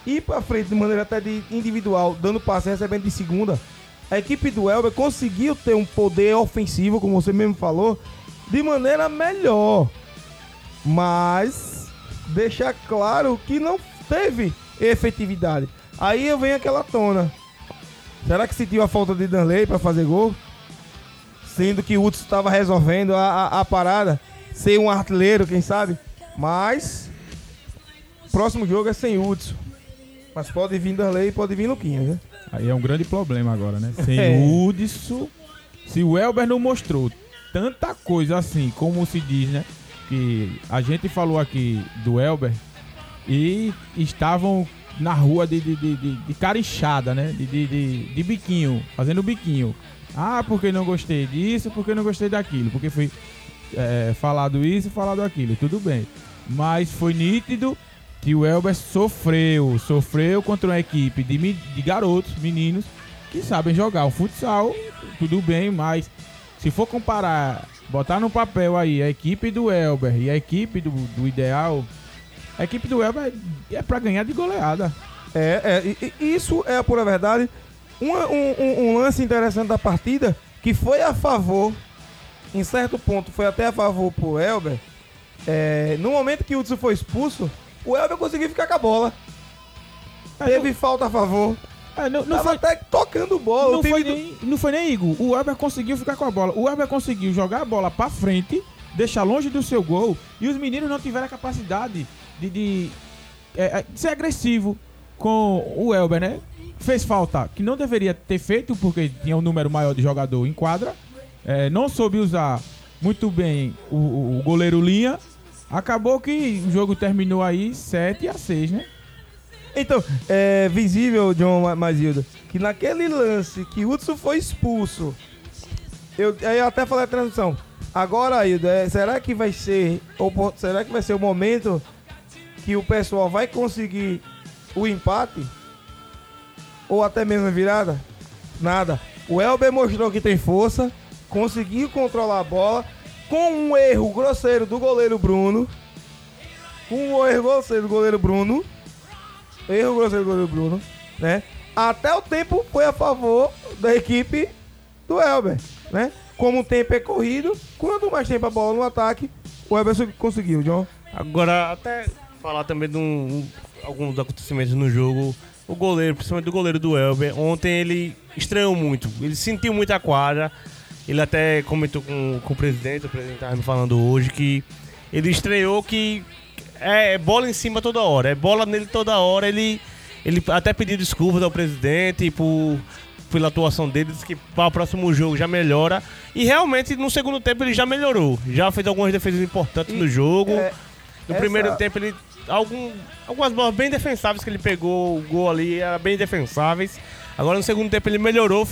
ir pra frente de maneira até de individual, dando passe e recebendo de segunda, a equipe do Elber conseguiu ter um poder ofensivo, como você mesmo falou, de maneira melhor. Mas deixar claro que não teve efetividade. Aí eu venho aquela tona. Será que sentiu a falta de Danley pra fazer gol? Sendo que o Hudson estava resolvendo a, a, a parada. Ser um artilheiro, quem sabe? Mas. Próximo jogo é sem Hudson. Mas pode vir Danley e pode vir Luquinha, né? Aí é um grande problema agora, né? Sem É. Hudson, se o Elber não mostrou tanta coisa assim, como se diz, né? Que a gente falou aqui do Elber e estavam na rua de, de, de, de, de né? De, de, de, de biquinho, fazendo biquinho. Ah, porque não gostei disso, porque não gostei daquilo, porque foi é, falado isso, falado aquilo, tudo bem. Mas foi nítido que o Elber sofreu, sofreu contra uma equipe de, de garotos, meninos, que sabem jogar o futsal, tudo bem, mas se for comparar, botar no papel aí a equipe do Elber e a equipe do, do Ideal, a equipe do Elber é pra ganhar de goleada. É, é, isso é a pura verdade. Um, um- um lance interessante da partida, que foi a favor, em certo ponto, foi até a favor pro Elber. É, no momento que o Hudson foi expulso, o Elber conseguiu ficar com a bola. Teve falta a favor. É, não, não Tava foi, até tocando bola. não, foi do- nem, não foi nem Igor. O Elber conseguiu ficar com a bola. O Elber conseguiu jogar a bola pra frente, deixar longe do seu gol. E os meninos não tiveram a capacidade de, de, é, é, de ser agressivo com o Elber, né? Fez falta que não deveria ter feito, porque tinha um número maior de jogador em quadra. É, não soube usar muito bem o- o goleiro Linha. Acabou que o jogo terminou aí 7 a 6, né? Então, é visível, John Ma- Mazilda, que naquele lance que Hudson foi expulso, eu, eu até falei a transmissão. Agora, Aildo, é, será que vai ser. opor- Será que vai ser o momento que o pessoal vai conseguir o empate? Ou até mesmo a virada? Nada. O Elber mostrou que tem força, conseguiu controlar a bola, com um erro grosseiro do goleiro Bruno. Com um erro grosseiro do goleiro Bruno. Erro grosseiro do Bruno, né? Até o tempo foi a favor da equipe do Elber, né? Como o tempo é corrido, quanto mais tempo a bola no ataque, o Elber conseguiu, John. Agora, até falar também de um- alguns acontecimentos no jogo. O goleiro, principalmente o goleiro do Elber, ontem ele estranhou muito. Ele sentiu muito a quadra. Ele até comentou com, com o presidente, o presidente estava me falando hoje, que ele estreou que é bola em cima toda hora, é bola nele toda hora. Ele, ele até pediu desculpas ao presidente por, pela atuação dele, disse que para o próximo jogo já melhora. E realmente no segundo tempo ele já melhorou. Já fez algumas defesas importantes E, no jogo. é, no essa- primeiro tempo ele. Algum, algumas bolas bem defensáveis que ele pegou, o gol ali era bem defensáveis. Agora no segundo tempo ele melhorou,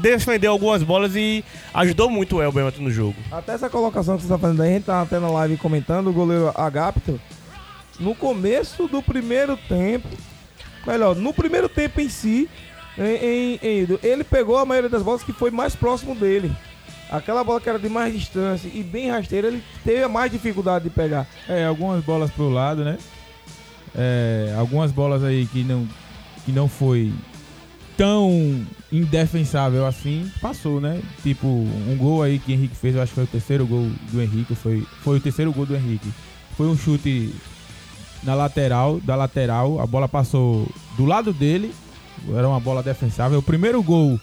defendeu algumas bolas e ajudou muito o Elber ontem no jogo. Até essa colocação que você tá fazendo aí, a gente tá até na live comentando, o goleiro Agapto, no começo do primeiro tempo, melhor, no primeiro tempo em si, em, em- em- ele pegou a maioria das bolas que foi mais próximo dele. Aquela bola que era de mais distância e bem rasteira, ele teve a mais dificuldade de pegar. É, algumas bolas pro lado, né? É, algumas bolas aí que não, que não foi tão indefensável assim, passou, né? Tipo, um gol aí que o Henrique fez, eu acho que foi o terceiro gol do Henrique, foi, foi o terceiro gol do Henrique. Foi um chute na lateral, da lateral, a bola passou do lado dele, era uma bola defensável. O primeiro gol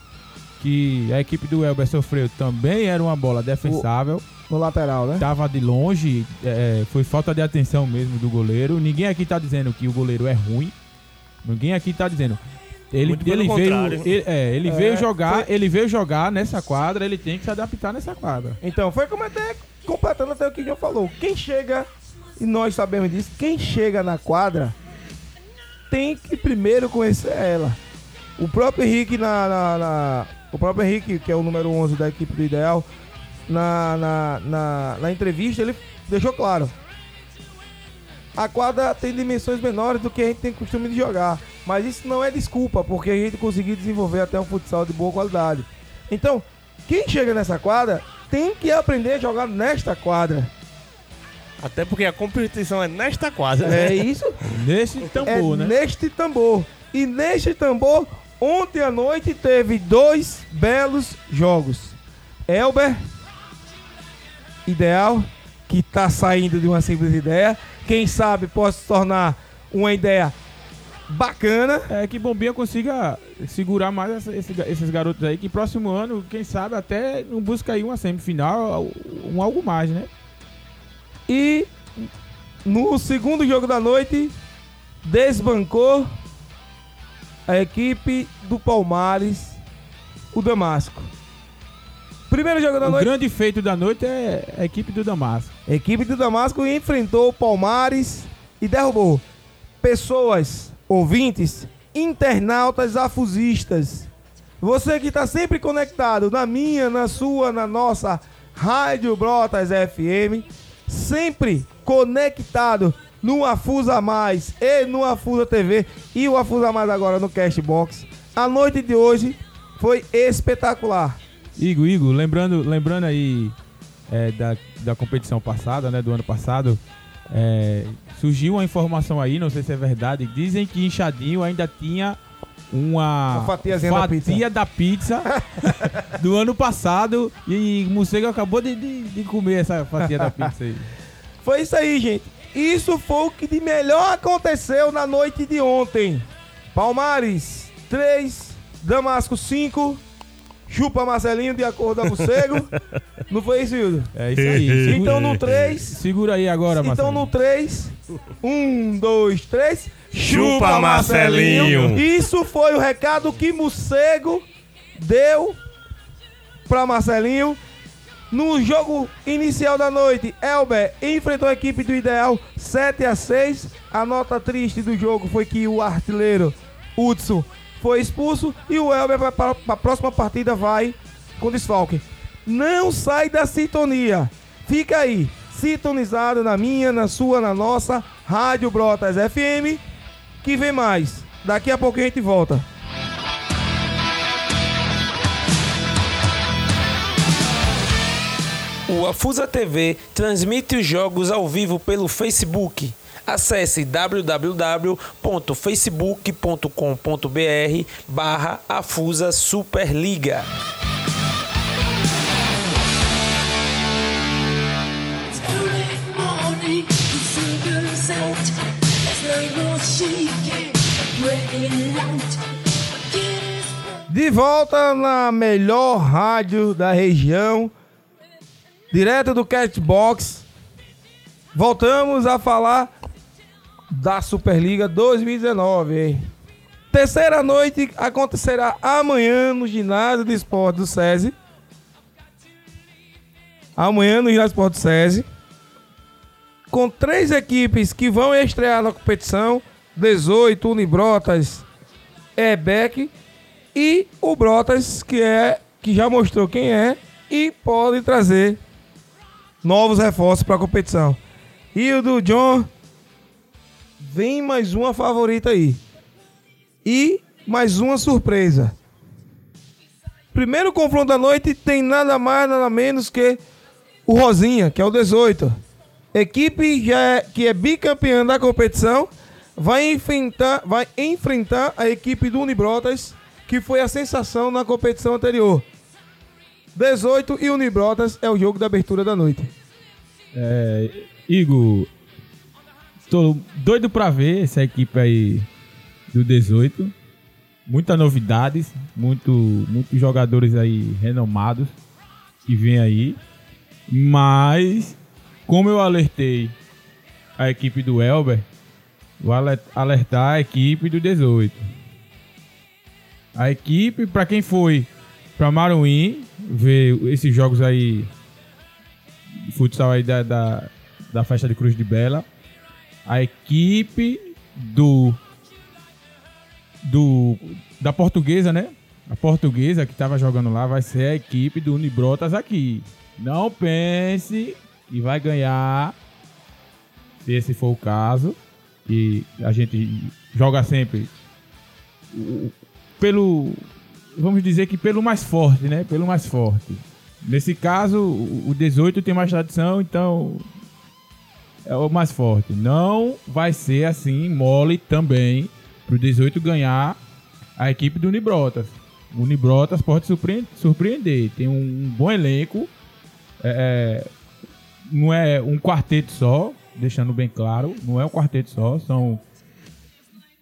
que a equipe do Elber sofreu também era uma bola defensável. No lateral, né? Tava de longe, é, foi falta de atenção mesmo do goleiro. Ninguém aqui tá dizendo que o goleiro é ruim. Ninguém aqui tá dizendo. Ele, ele veio, ele, é, ele É, veio jogar, foi- ele veio jogar nessa quadra, ele tem que se adaptar nessa quadra. Então, foi como até completando até o que o John falou. Quem chega, e nós sabemos disso, quem chega na quadra tem que primeiro conhecer ela. O próprio Henrique na, na- na- o próprio Henrique, que é o número 11 da equipe do Ideal, na, na, na, na entrevista ele deixou claro. A quadra tem dimensões menores do que a gente tem costume de jogar. Mas isso não é desculpa, porque a gente conseguiu desenvolver até um futsal de boa qualidade. Então, quem chega nessa quadra tem que aprender a jogar nesta quadra. Até porque a competição é nesta quadra. né? É isso? Nesse é tambor, né? neste tambor. E neste tambor, ontem à noite teve dois belos jogos. Elber, ideal, que tá saindo de uma simples ideia. Quem sabe pode se tornar uma ideia bacana. É que Bombinha consiga segurar mais essa- esse esses garotos aí, que próximo ano, quem sabe, até não busca aí uma semifinal, um algo mais, né? E no segundo jogo da noite, desbancou a equipe do Palmares, o Damasco. Primeiro jogo da O noite, grande feito da noite é a equipe do Damasco. a equipe do Damasco enfrentou o Palmares e derrubou pessoas, ouvintes, internautas afusistas. Você que está sempre conectado na minha, na sua, na nossa Rádio Brotas FM, sempre conectado no Afusa Mais e no Afusa TV e o Afusa Mais agora no Cashbox. A noite de hoje foi espetacular. Igor, Igor, lembrando, lembrando aí é, da, da competição passada, né, do ano passado, é, surgiu uma informação aí, não sei se é verdade, dizem que Inchadinho ainda tinha uma, Uma fatiazinha da fatia da pizza do ano passado e Morcego acabou de, de, de comer essa fatia da pizza aí. Foi isso aí, gente. Isso foi o que de melhor aconteceu na noite de ontem. Palmares 3, Damasco 5, chupa Marcelinho de acordo com o Morcego. Não foi isso, Hildo? É isso aí. Então no 3, Segura aí agora, então Marcelo. no 3, 1, 2, 3, Chupa, Marcelinho. Isso foi o recado que Morcego deu pra Marcelinho. No jogo inicial da noite, Elber enfrentou a equipe do Ideal 7 a 6. A nota triste do jogo foi que o artilheiro Hudson foi expulso e o Elber vai para a próxima partida vai com desfalque. Não sai da sintonia. Fica aí, sintonizado na minha, na sua, na nossa Rádio Brotas FM, que vem mais. Daqui a pouco a gente volta. O Afusa TV transmite os jogos ao vivo pelo Facebook. Acesse www.facebook.com.br barra Afusa Superliga. De volta na melhor rádio da região, direto do Catbox. Voltamos a falar da Superliga 2019. hein? Terceira noite acontecerá amanhã no ginásio de esporte do SESI. Amanhã no ginásio de esporte do SESI. Com três equipes que vão estrear na competição: 18, Unibrotas, EBEC e o Brotas, que é que já mostrou quem é e pode trazer novos reforços para a competição. E o do John vem mais uma favorita aí. E mais uma surpresa. Primeiro confronto da noite tem nada mais, nada menos que o Rosinha, que é o 18. Equipe já é- que é bicampeã da competição vai enfrentar, vai enfrentar a equipe do Unibrotas, que foi a sensação na competição anterior. 18 e Unibrotas é o jogo da abertura da noite. É, Igor, tô doido pra ver essa equipe aí do 18. Muitas novidades, muito, muitos jogadores aí renomados que vem aí. Mas, como eu alertei a equipe do Elber, vou ale- alertar a equipe do 18. A equipe, pra quem foi pra Maruim, ver esses jogos aí futsal aí da, da, da festa de Cruz de Bela. A equipe do do da portuguesa, né? A portuguesa que tava jogando lá vai ser a equipe do Unibrotas aqui. Não pense que vai ganhar se esse for o caso. E a gente joga sempre pelo vamos dizer que pelo mais forte, né? Pelo mais forte. Nesse caso, o 18 tem mais tradição, então é o mais forte. Não vai ser assim mole também pro 18 ganhar a equipe do Unibrotas. O Unibrotas pode surpre- surpreender. Tem um, bom elenco. É, é, não é um quarteto só, deixando bem claro. Não é um quarteto só, são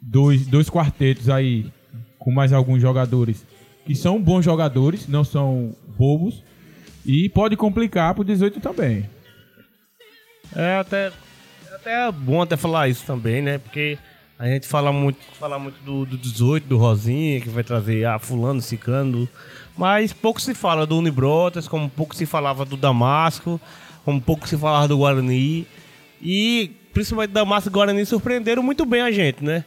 dois, dois quartetos aí com mais alguns jogadores que são bons jogadores, não são bobos. E pode complicar pro 18 também. É até, até é bom até falar isso também, né? Porque A gente fala muito, fala muito do, do 18, do Rosinha, que vai trazer a fulano, ciclano. Mas pouco se fala do Unibrotas, como pouco se falava do Damasco, como pouco se falava do Guarani. E principalmente Damasco e Guarani surpreenderam muito bem a gente, né?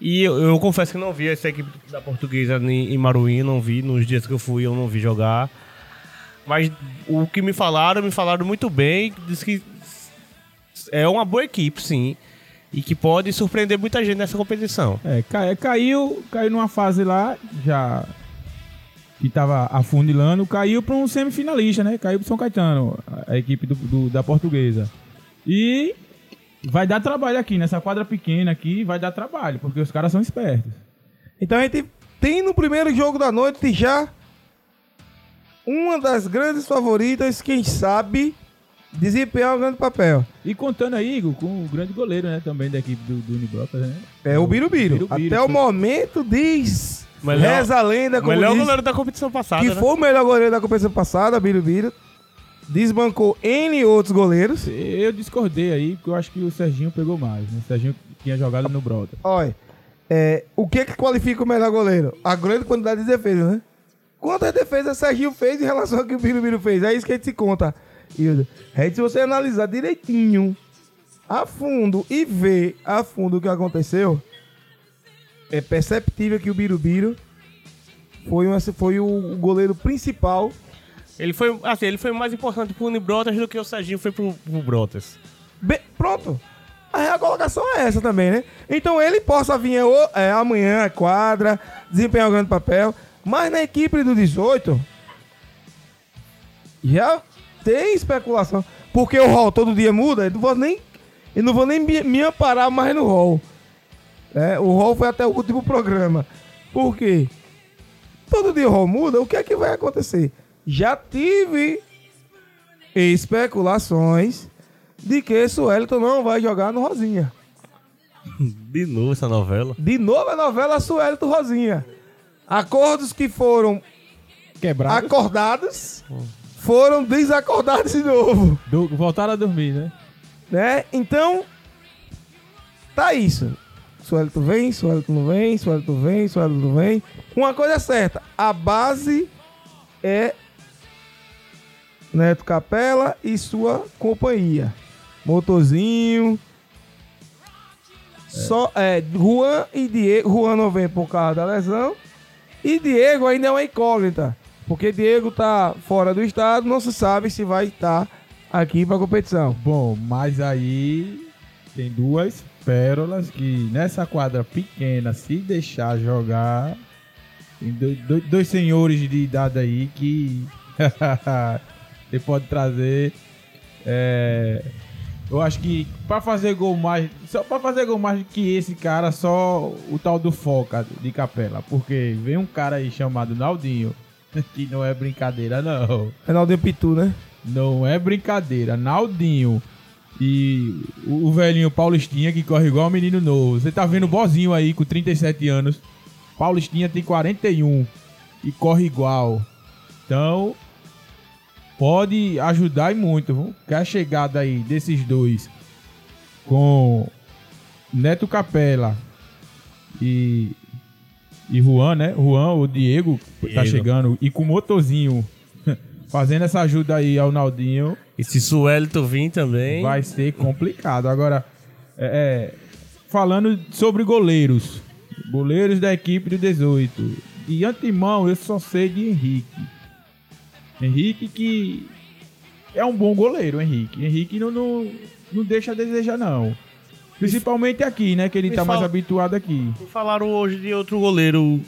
E eu, eu confesso que não vi essa equipe da portuguesa em, Maruí, não vi. Nos dias que eu fui, eu não vi jogar. Mas o que me falaram, me falaram muito bem. Diz que é uma boa equipe, sim. E que pode surpreender muita gente nessa competição. É, ca- caiu, caiu numa fase lá, já que tava afunilando, caiu para um semifinalista, né? Caiu pro São Caetano, a, a equipe do, do- da portuguesa. E vai dar trabalho aqui, nessa quadra pequena aqui, vai dar trabalho, porque os caras são espertos. Então a gente tem no primeiro jogo da noite já uma das grandes favoritas, quem sabe, desempenhar um grande papel. E contando aí, Igor, com o grande goleiro, né? Também da equipe do, do Unibrotas, né? É o Birubiru. Birubiru, Até o momento diz, Melhor- reza a lenda, O como melhor diz, goleiro da competição passada, que né? foi o melhor goleiro da competição passada, Birubiru. Desbancou N outros goleiros. Eu discordei aí, porque eu acho que o Serginho pegou mais, né? O Serginho tinha jogado no Brota. Olha, é, o que que qualifica o melhor goleiro? A grande quantidade de defesa, né? Quantas defesas Serginho fez em relação ao que o Birubiru fez? É isso que a gente se conta, Hilda. É se você analisar direitinho, a fundo, e ver a fundo o que aconteceu, é perceptível que o Birubiru foi, uma, foi o, goleiro principal. Ele foi, assim, ele foi mais importante pro Unibrotas do que o Serginho foi pro, pro Brotas. Bem, pronto. Aí a colocação é essa também, né? Então ele possa vir ô, é, amanhã à quadra, desempenhar um grande papel, mas na equipe do 18 já tem especulação. Porque o hall todo dia muda, eu não vou nem, eu não vou nem me, me amparar mais no hall. É, o hall foi até o último programa. Por quê? Todo dia o hall muda, o que é que vai acontecer? Já tive especulações de que Suelton não vai jogar no Rosinha. De novo essa novela. De novo a novela Suelton Rosinha. Acordos que foram Quebrado. acordados foram desacordados de novo, Do- voltaram a dormir, né? né? Então, tá isso. Suelton vem, Suelton não vem, Suelton vem, Suelton não vem. Uma coisa é certa, a base é Neto Capela e sua companhia. Motorzinho. Só, é, Juan e Diego. Juan não vem por causa da lesão. E Diego ainda é uma incógnita. Porque Diego tá fora do estado, não se sabe se vai estar aqui pra competição. Bom, mas aí tem duas pérolas que nessa quadra pequena, se deixar jogar, tem dois, dois- dois senhores de idade aí que você pode trazer. é, eu acho que pra fazer gol mais. Só pra fazer gol mais que esse cara, só o tal do Foca de Capela. Porque vem um cara aí chamado Naldinho, que não é brincadeira, não. Reinaldo Pitu, né? Não é brincadeira. Naldinho e o, o velhinho Paulistinha que corre igual um menino novo. Você tá vendo o Bozinho aí com 37 anos. Paulistinha tem 41 e corre igual. Então, pode ajudar e muito. viu? Que a chegada aí desses dois com Neto Capela e e Juan, né? Juan, o Diego, tá Diego. chegando e com o motorzinho fazendo essa ajuda aí ao Naldinho. E se Suelito vir também. Vai ser complicado. Agora, é, é, falando sobre goleiros. Goleiros da equipe do 18. De antemão, eu só sei de Henrique. Henrique que é um bom goleiro, Henrique. Henrique não, não, não deixa a desejar, não. Principalmente aqui, né? Que ele Me tá mais habituado aqui. Me falaram hoje de outro goleiro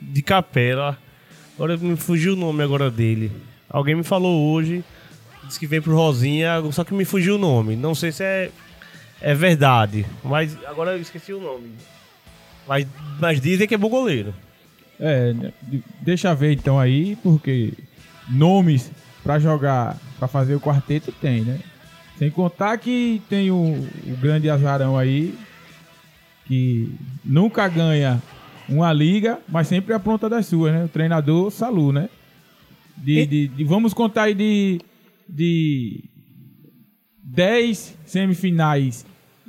de capela. Agora me fugiu o nome agora dele. Alguém me falou hoje. Disse que vem pro Rosinha, só que me fugiu o nome. Não sei se é, é verdade. Mas agora eu esqueci o nome. Mas, mas dizem que é bom goleiro. É, de- deixa ver então aí, porque nomes pra jogar, pra fazer o quarteto tem, né? Sem contar que tem o, o grande azarão aí, que nunca ganha uma liga, mas sempre apronta das suas, né? O treinador Salu, né? De, de- de- vamos contar aí de, de 10 semifinais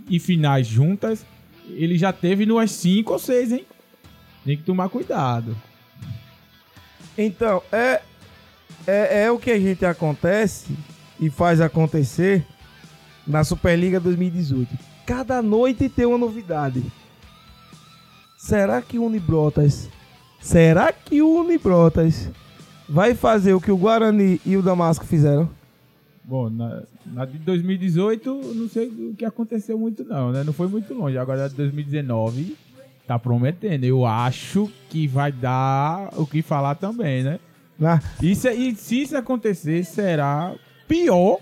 e finais juntas, ele já teve numas 5 ou 6, hein? Tem que tomar cuidado. Então, é, é, é o que a gente acontece e faz acontecer na Superliga 2018. Cada noite tem uma novidade. Será que o Unibrotas, será que o Unibrotas vai fazer o que o Guarani e o Damasco fizeram? Bom, na, na de 2018, não sei o que aconteceu muito não, né? Não foi muito longe. Agora, de 2019, tá prometendo. Eu acho que vai dar o que falar também, né? Ah, Isso, é- e se isso acontecer, será pior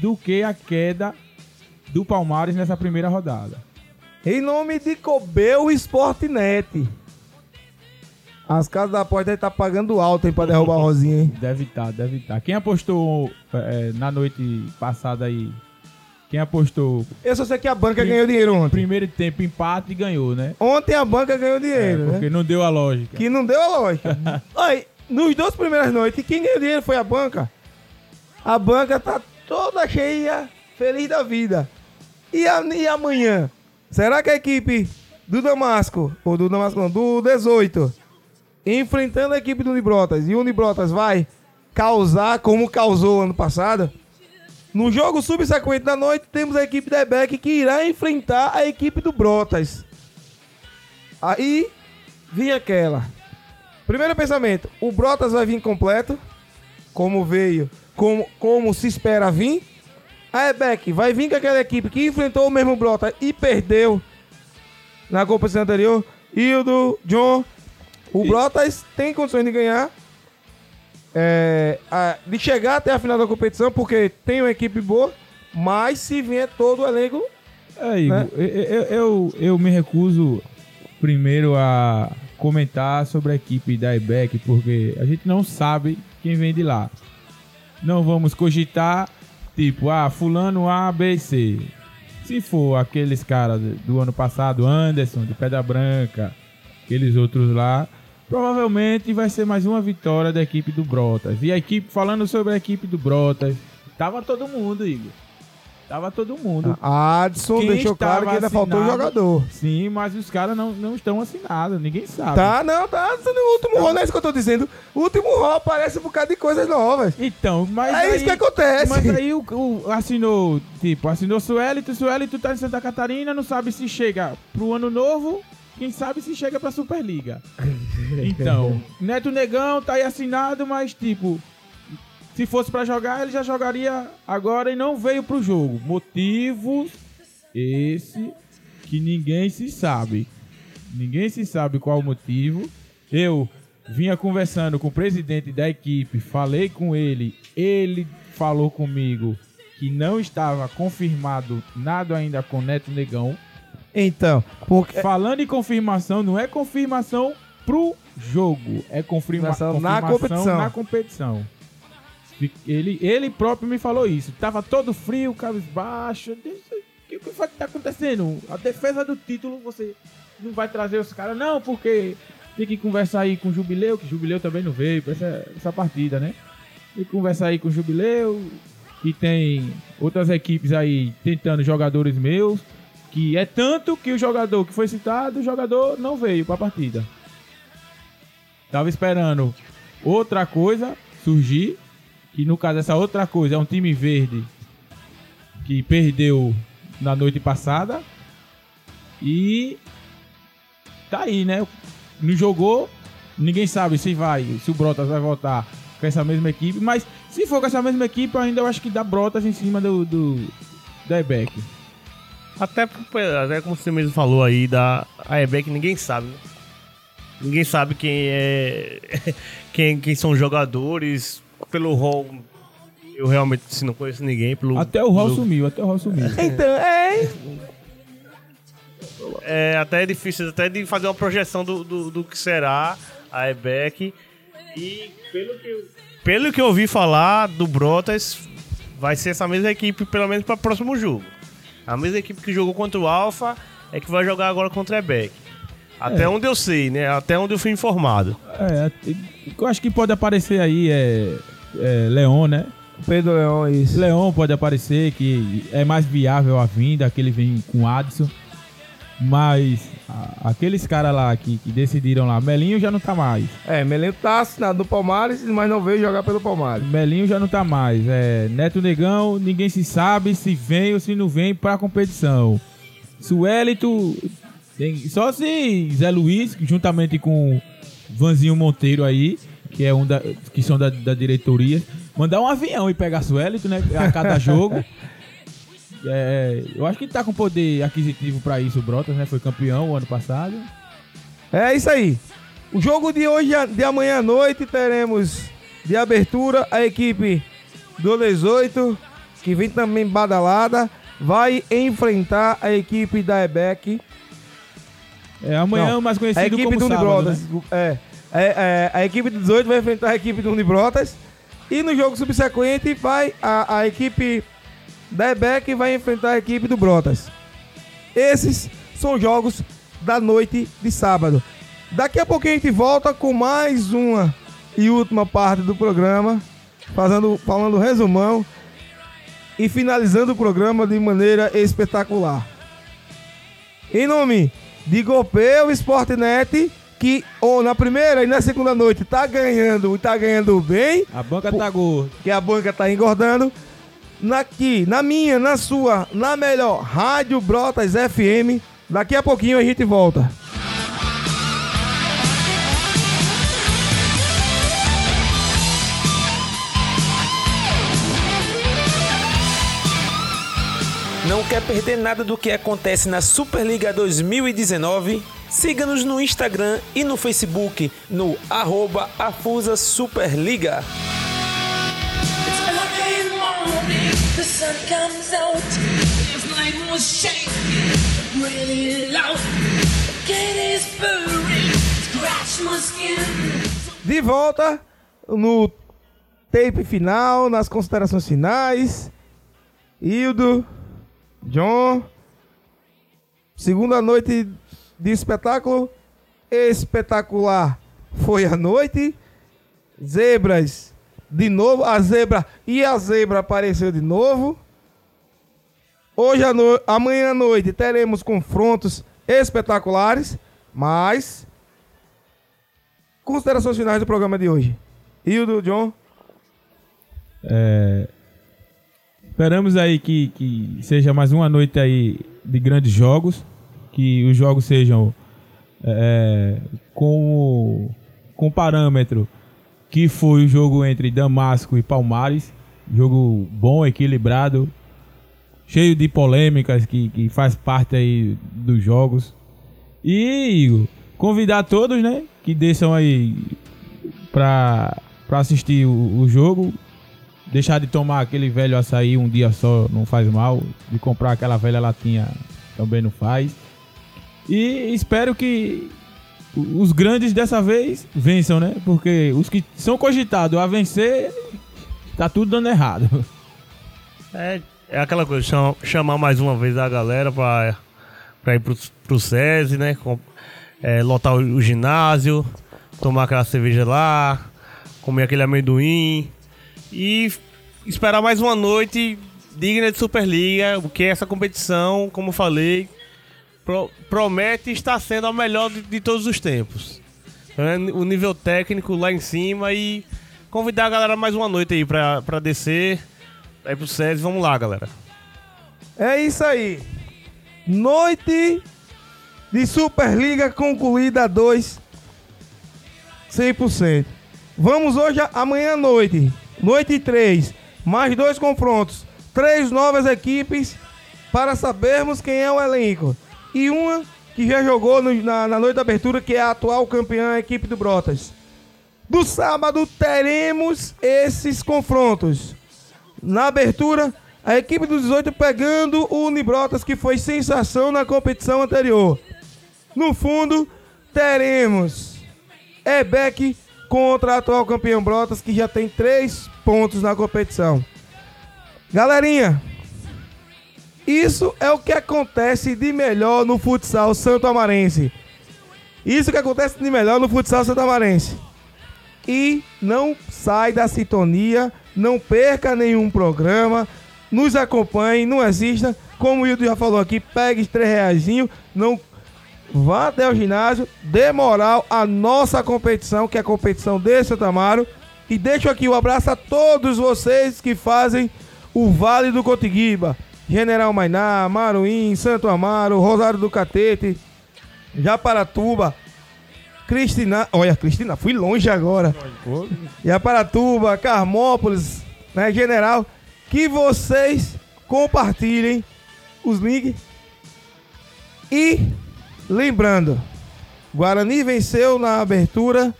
do que a queda do Palmares nessa primeira rodada. Em nome de Cobel Sportnet. As casas da aposta devem estar pagando alto, hein, pra derrubar a Rosinha, hein? Deve estar, deve estar. Quem apostou é, na noite passada aí? Quem apostou Eu só sei que a banca ganhou dinheiro ontem. primeiro tempo empate e ganhou, né? Ontem a banca ganhou É, dinheiro, né? porque não deu a lógica. Que não deu a lógica. Aí, nos dois primeiras noites, quem ganhou dinheiro foi a banca. A banca tá toda cheia, feliz da vida. E, a- e amanhã? Será que a equipe do Damasco, ou do Damasco não, do 18, enfrentando a equipe do Unibrotas, e o Unibrotas vai causar como causou ano passado? No jogo subsequente da noite, temos a equipe da EBEC que irá enfrentar a equipe do Brotas. Aí, vinha aquela. Primeiro pensamento, o Brotas vai vir completo, como veio, como, como se espera vir. A Ebec vai vir com aquela equipe que enfrentou o mesmo Brotas e perdeu na competição anterior. E o do John, o Brotas tem condições de ganhar, é, a- de chegar até a final da competição, porque tem uma equipe boa, mas se vier todo o elenco, É, Igor, né? eu, eu, eu, eu me recuso primeiro a comentar sobre a equipe da IBEC, porque a gente não sabe quem vem de lá. Não vamos cogitar, tipo, ah, fulano A, B C. Se for aqueles caras do ano passado, Anderson, de Pedra Branca, aqueles outros lá, provavelmente vai ser mais uma vitória da equipe do Brotas. E a equipe, falando sobre a equipe do Brotas, tava todo mundo, Igor. Tava todo mundo. a Adson Quem deixou claro que ainda faltou assinado- jogador. Sim, mas os caras não, não estão assinados, ninguém sabe. Tá, não, tá sendo o último rol, não é isso que eu tô dizendo. O último rol aparece um bocado de coisas novas. Então, mas É aí, isso que acontece. Mas aí o, o- assinou, tipo, assinou Suelito, Suelito tá em Santa Catarina, não sabe se chega pro ano novo, quem sabe se chega pra Superliga. Então, Neto Negão tá aí assinado, mas tipo, se fosse pra jogar, ele já jogaria agora e não veio pro jogo. Motivos esse que ninguém se sabe. Ninguém se sabe qual o motivo. Eu vinha conversando com o presidente da equipe, falei com ele, ele falou comigo que não estava confirmado nada ainda com Neto Negão. Então, porque Falando em confirmação, não é confirmação pro jogo, é confirma Confirmação na competição. na competição. Ele, ele próprio me falou isso. Tava todo frio, cabisbaixo. O que, que foi que tá acontecendo? A defesa do título, você não vai trazer os caras, não, porque tem que conversar aí com o Jubileu, que Jubileu também não veio pra essa, essa partida, né? Tem que conversar aí com o Jubileu, que tem outras equipes aí tentando jogadores meus, que é tanto que o jogador que foi citado, o jogador não veio pra partida. Tava esperando outra coisa surgir, que no caso essa outra coisa é um time verde que perdeu na noite passada e tá aí, né? Não jogou, ninguém sabe se vai, se o Brotas vai voltar com essa mesma equipe, mas se for com essa mesma equipe, ainda eu acho que dá Brotas em cima do, do da Ebeck. Até, até como você mesmo falou aí, da a ninguém sabe, né? Ninguém sabe quem é. quem, quem são os jogadores. Pelo rol, eu realmente assim, não conheço ninguém. Pelo, Até o Hall pelo- sumiu, até o Hall sumiu. Então, é. É até difícil até de fazer uma projeção do, do, do que será a EBEC. E pelo que, eu, pelo que eu ouvi falar do Brotas, vai ser essa mesma equipe, pelo menos para o próximo jogo. A mesma equipe que jogou contra o Alpha é que vai jogar agora contra a EBEC. Até onde eu sei, né? Até onde eu fui informado. É, eu acho que pode aparecer aí é, é Leon, né? Pedro Leão, isso. Leon pode aparecer, que é mais viável a vinda, que ele vem com Adson. Mas a- aqueles caras lá que, que decidiram lá, Melinho já não tá mais. É, Melinho tá assinado no Palmares, mas não veio jogar pelo Palmares. Melinho já não tá mais. É, Neto Negão, ninguém se sabe se vem ou se não vem pra competição. Suélito, tem- só se Zé Luiz, juntamente com Vanzinho Monteiro aí, que é um da, que são da, da diretoria, mandar um avião e pegar Suélito, né, a cada jogo. É, eu acho que tá com poder aquisitivo pra isso o Brotas, né? Foi campeão o ano passado. É isso aí. O jogo de hoje, de amanhã à noite, teremos de abertura a equipe do 18, que vem também badalada, vai enfrentar a equipe da EBEC. É, amanhã Não, mais A conhecido equipe como do sábado, Unibrotas. né? É, é, é, a equipe do 18 vai enfrentar a equipe do Unibrotas. E no jogo subsequente vai a, a equipe da EBEC vai enfrentar a equipe do Brotas. Esses são jogos da noite de sábado. Daqui a pouquinho a gente volta com mais uma e última parte do programa, fazendo, falando resumão e finalizando o programa de maneira espetacular. Em nome de Gopeu Sportnet, que ou na primeira e na segunda noite tá ganhando, tá ganhando bem, A banca tá gorda. que a banca tá engordando. Aqui, na minha, na sua, na melhor Rádio Brotas FM. Daqui a pouquinho a gente volta. Não quer perder nada do que acontece na Superliga 2019? Siga-nos no Instagram e no Facebook no arroba Afusa Superliga. De volta no tape final, nas considerações finais. Hildo, John. Segunda noite de espetáculo espetacular foi a noite. Zebras de novo, a zebra e a zebra apareceu de novo. Hoje à no... amanhã à noite teremos confrontos espetaculares, mas considerações finais do programa de hoje. Hildo, John. É, esperamos aí que, que seja mais uma noite aí de grandes jogos, que os jogos sejam é, com, o- com o parâmetro que foi o jogo entre Damasco e Palmares, jogo bom, equilibrado, cheio de polêmicas que, que faz parte aí dos jogos. E Igor, convidar todos, né, que desçam aí pra assistir o, o jogo, deixar de tomar aquele velho açaí um dia só não faz mal, de comprar aquela velha latinha também não faz. E espero que os grandes dessa vez vençam, né? Porque os que são cogitados a vencer, tá tudo dando errado. É, é aquela coisa, chama- chamar mais uma vez a galera pra, pra ir pro, pro SESI, né? Com- é, lotar o, o ginásio, tomar aquela cerveja lá, comer aquele amendoim e esperar mais uma noite digna de Superliga, porque essa competição, como falei, pro- promete estar sendo a melhor de, de todos os tempos. É, O nível técnico lá em cima e convidar a galera mais uma noite aí pra, pra descer. Aí pro SESI, vamos lá, galera. É isso aí. Noite de Superliga concluída a 2 100%. Vamos hoje, amanhã à noite, noite 3, mais dois confrontos, três novas equipes para sabermos quem é o elenco. E uma que já jogou no- na, na noite da abertura, que é a atual campeã, a equipe do Brotas. Do sábado teremos esses confrontos. Na abertura, a equipe dos 18 pegando o Unibrotas, que foi sensação na competição anterior. No fundo, teremos Ebeck contra a atual campeão Brotas, que já tem três pontos na competição. Galerinha, isso é o que acontece de melhor no futsal santo amarense. Isso que acontece de melhor no futsal santo amarense. E não sai da sintonia, não perca nenhum programa, nos acompanhe, não assista, como o Hildo já falou aqui, pegue três reaisinho, não vá até o ginásio, dê moral à nossa competição, que é a competição de Santa Amaro. E deixo aqui o abraço a todos vocês que fazem o Vale do Cotiguiba. General Mainá, Maruim, Santo Amaro, Rosário do Catete, Japaratuba, Cristina. Olha, Cristina, fui longe agora. Japaratuba, Carmópolis, né, General. Que vocês compartilhem os links. E lembrando, Guarani venceu na abertura.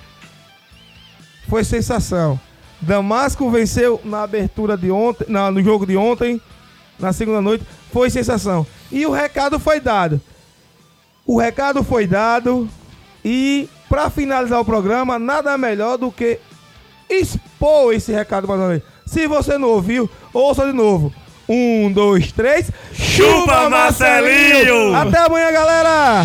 Foi sensação. Damasco venceu na abertura de ontem, na- no jogo de ontem, na segunda noite, foi sensação. E o recado foi dado. O recado foi dado e para finalizar o programa, nada melhor do que expor esse recado mais uma vez. Se você não ouviu, ouça de novo. Um, dois, três. Chupa, Marcelinho! Até amanhã, galera!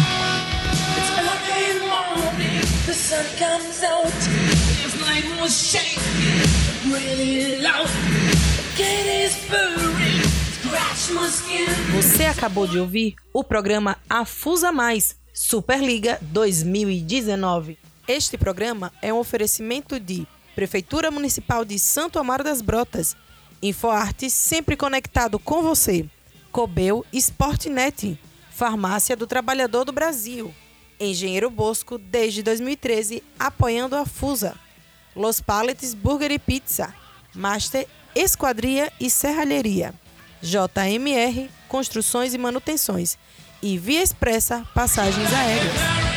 Você acabou de ouvir o programa Afusa Mais Superliga 2019. Este programa é um oferecimento de Prefeitura Municipal de Santo Amaro das Brotas, InfoArte sempre conectado com você, Cobel Sportnet, Farmácia do Trabalhador do Brasil, Engenheiro Bosco desde 2013 apoiando a Fusa, Los Paletes Burger e Pizza, Master Esquadria e Serralheria. JMR Construções e Manutenções e Via Expressa Passagens Aéreas.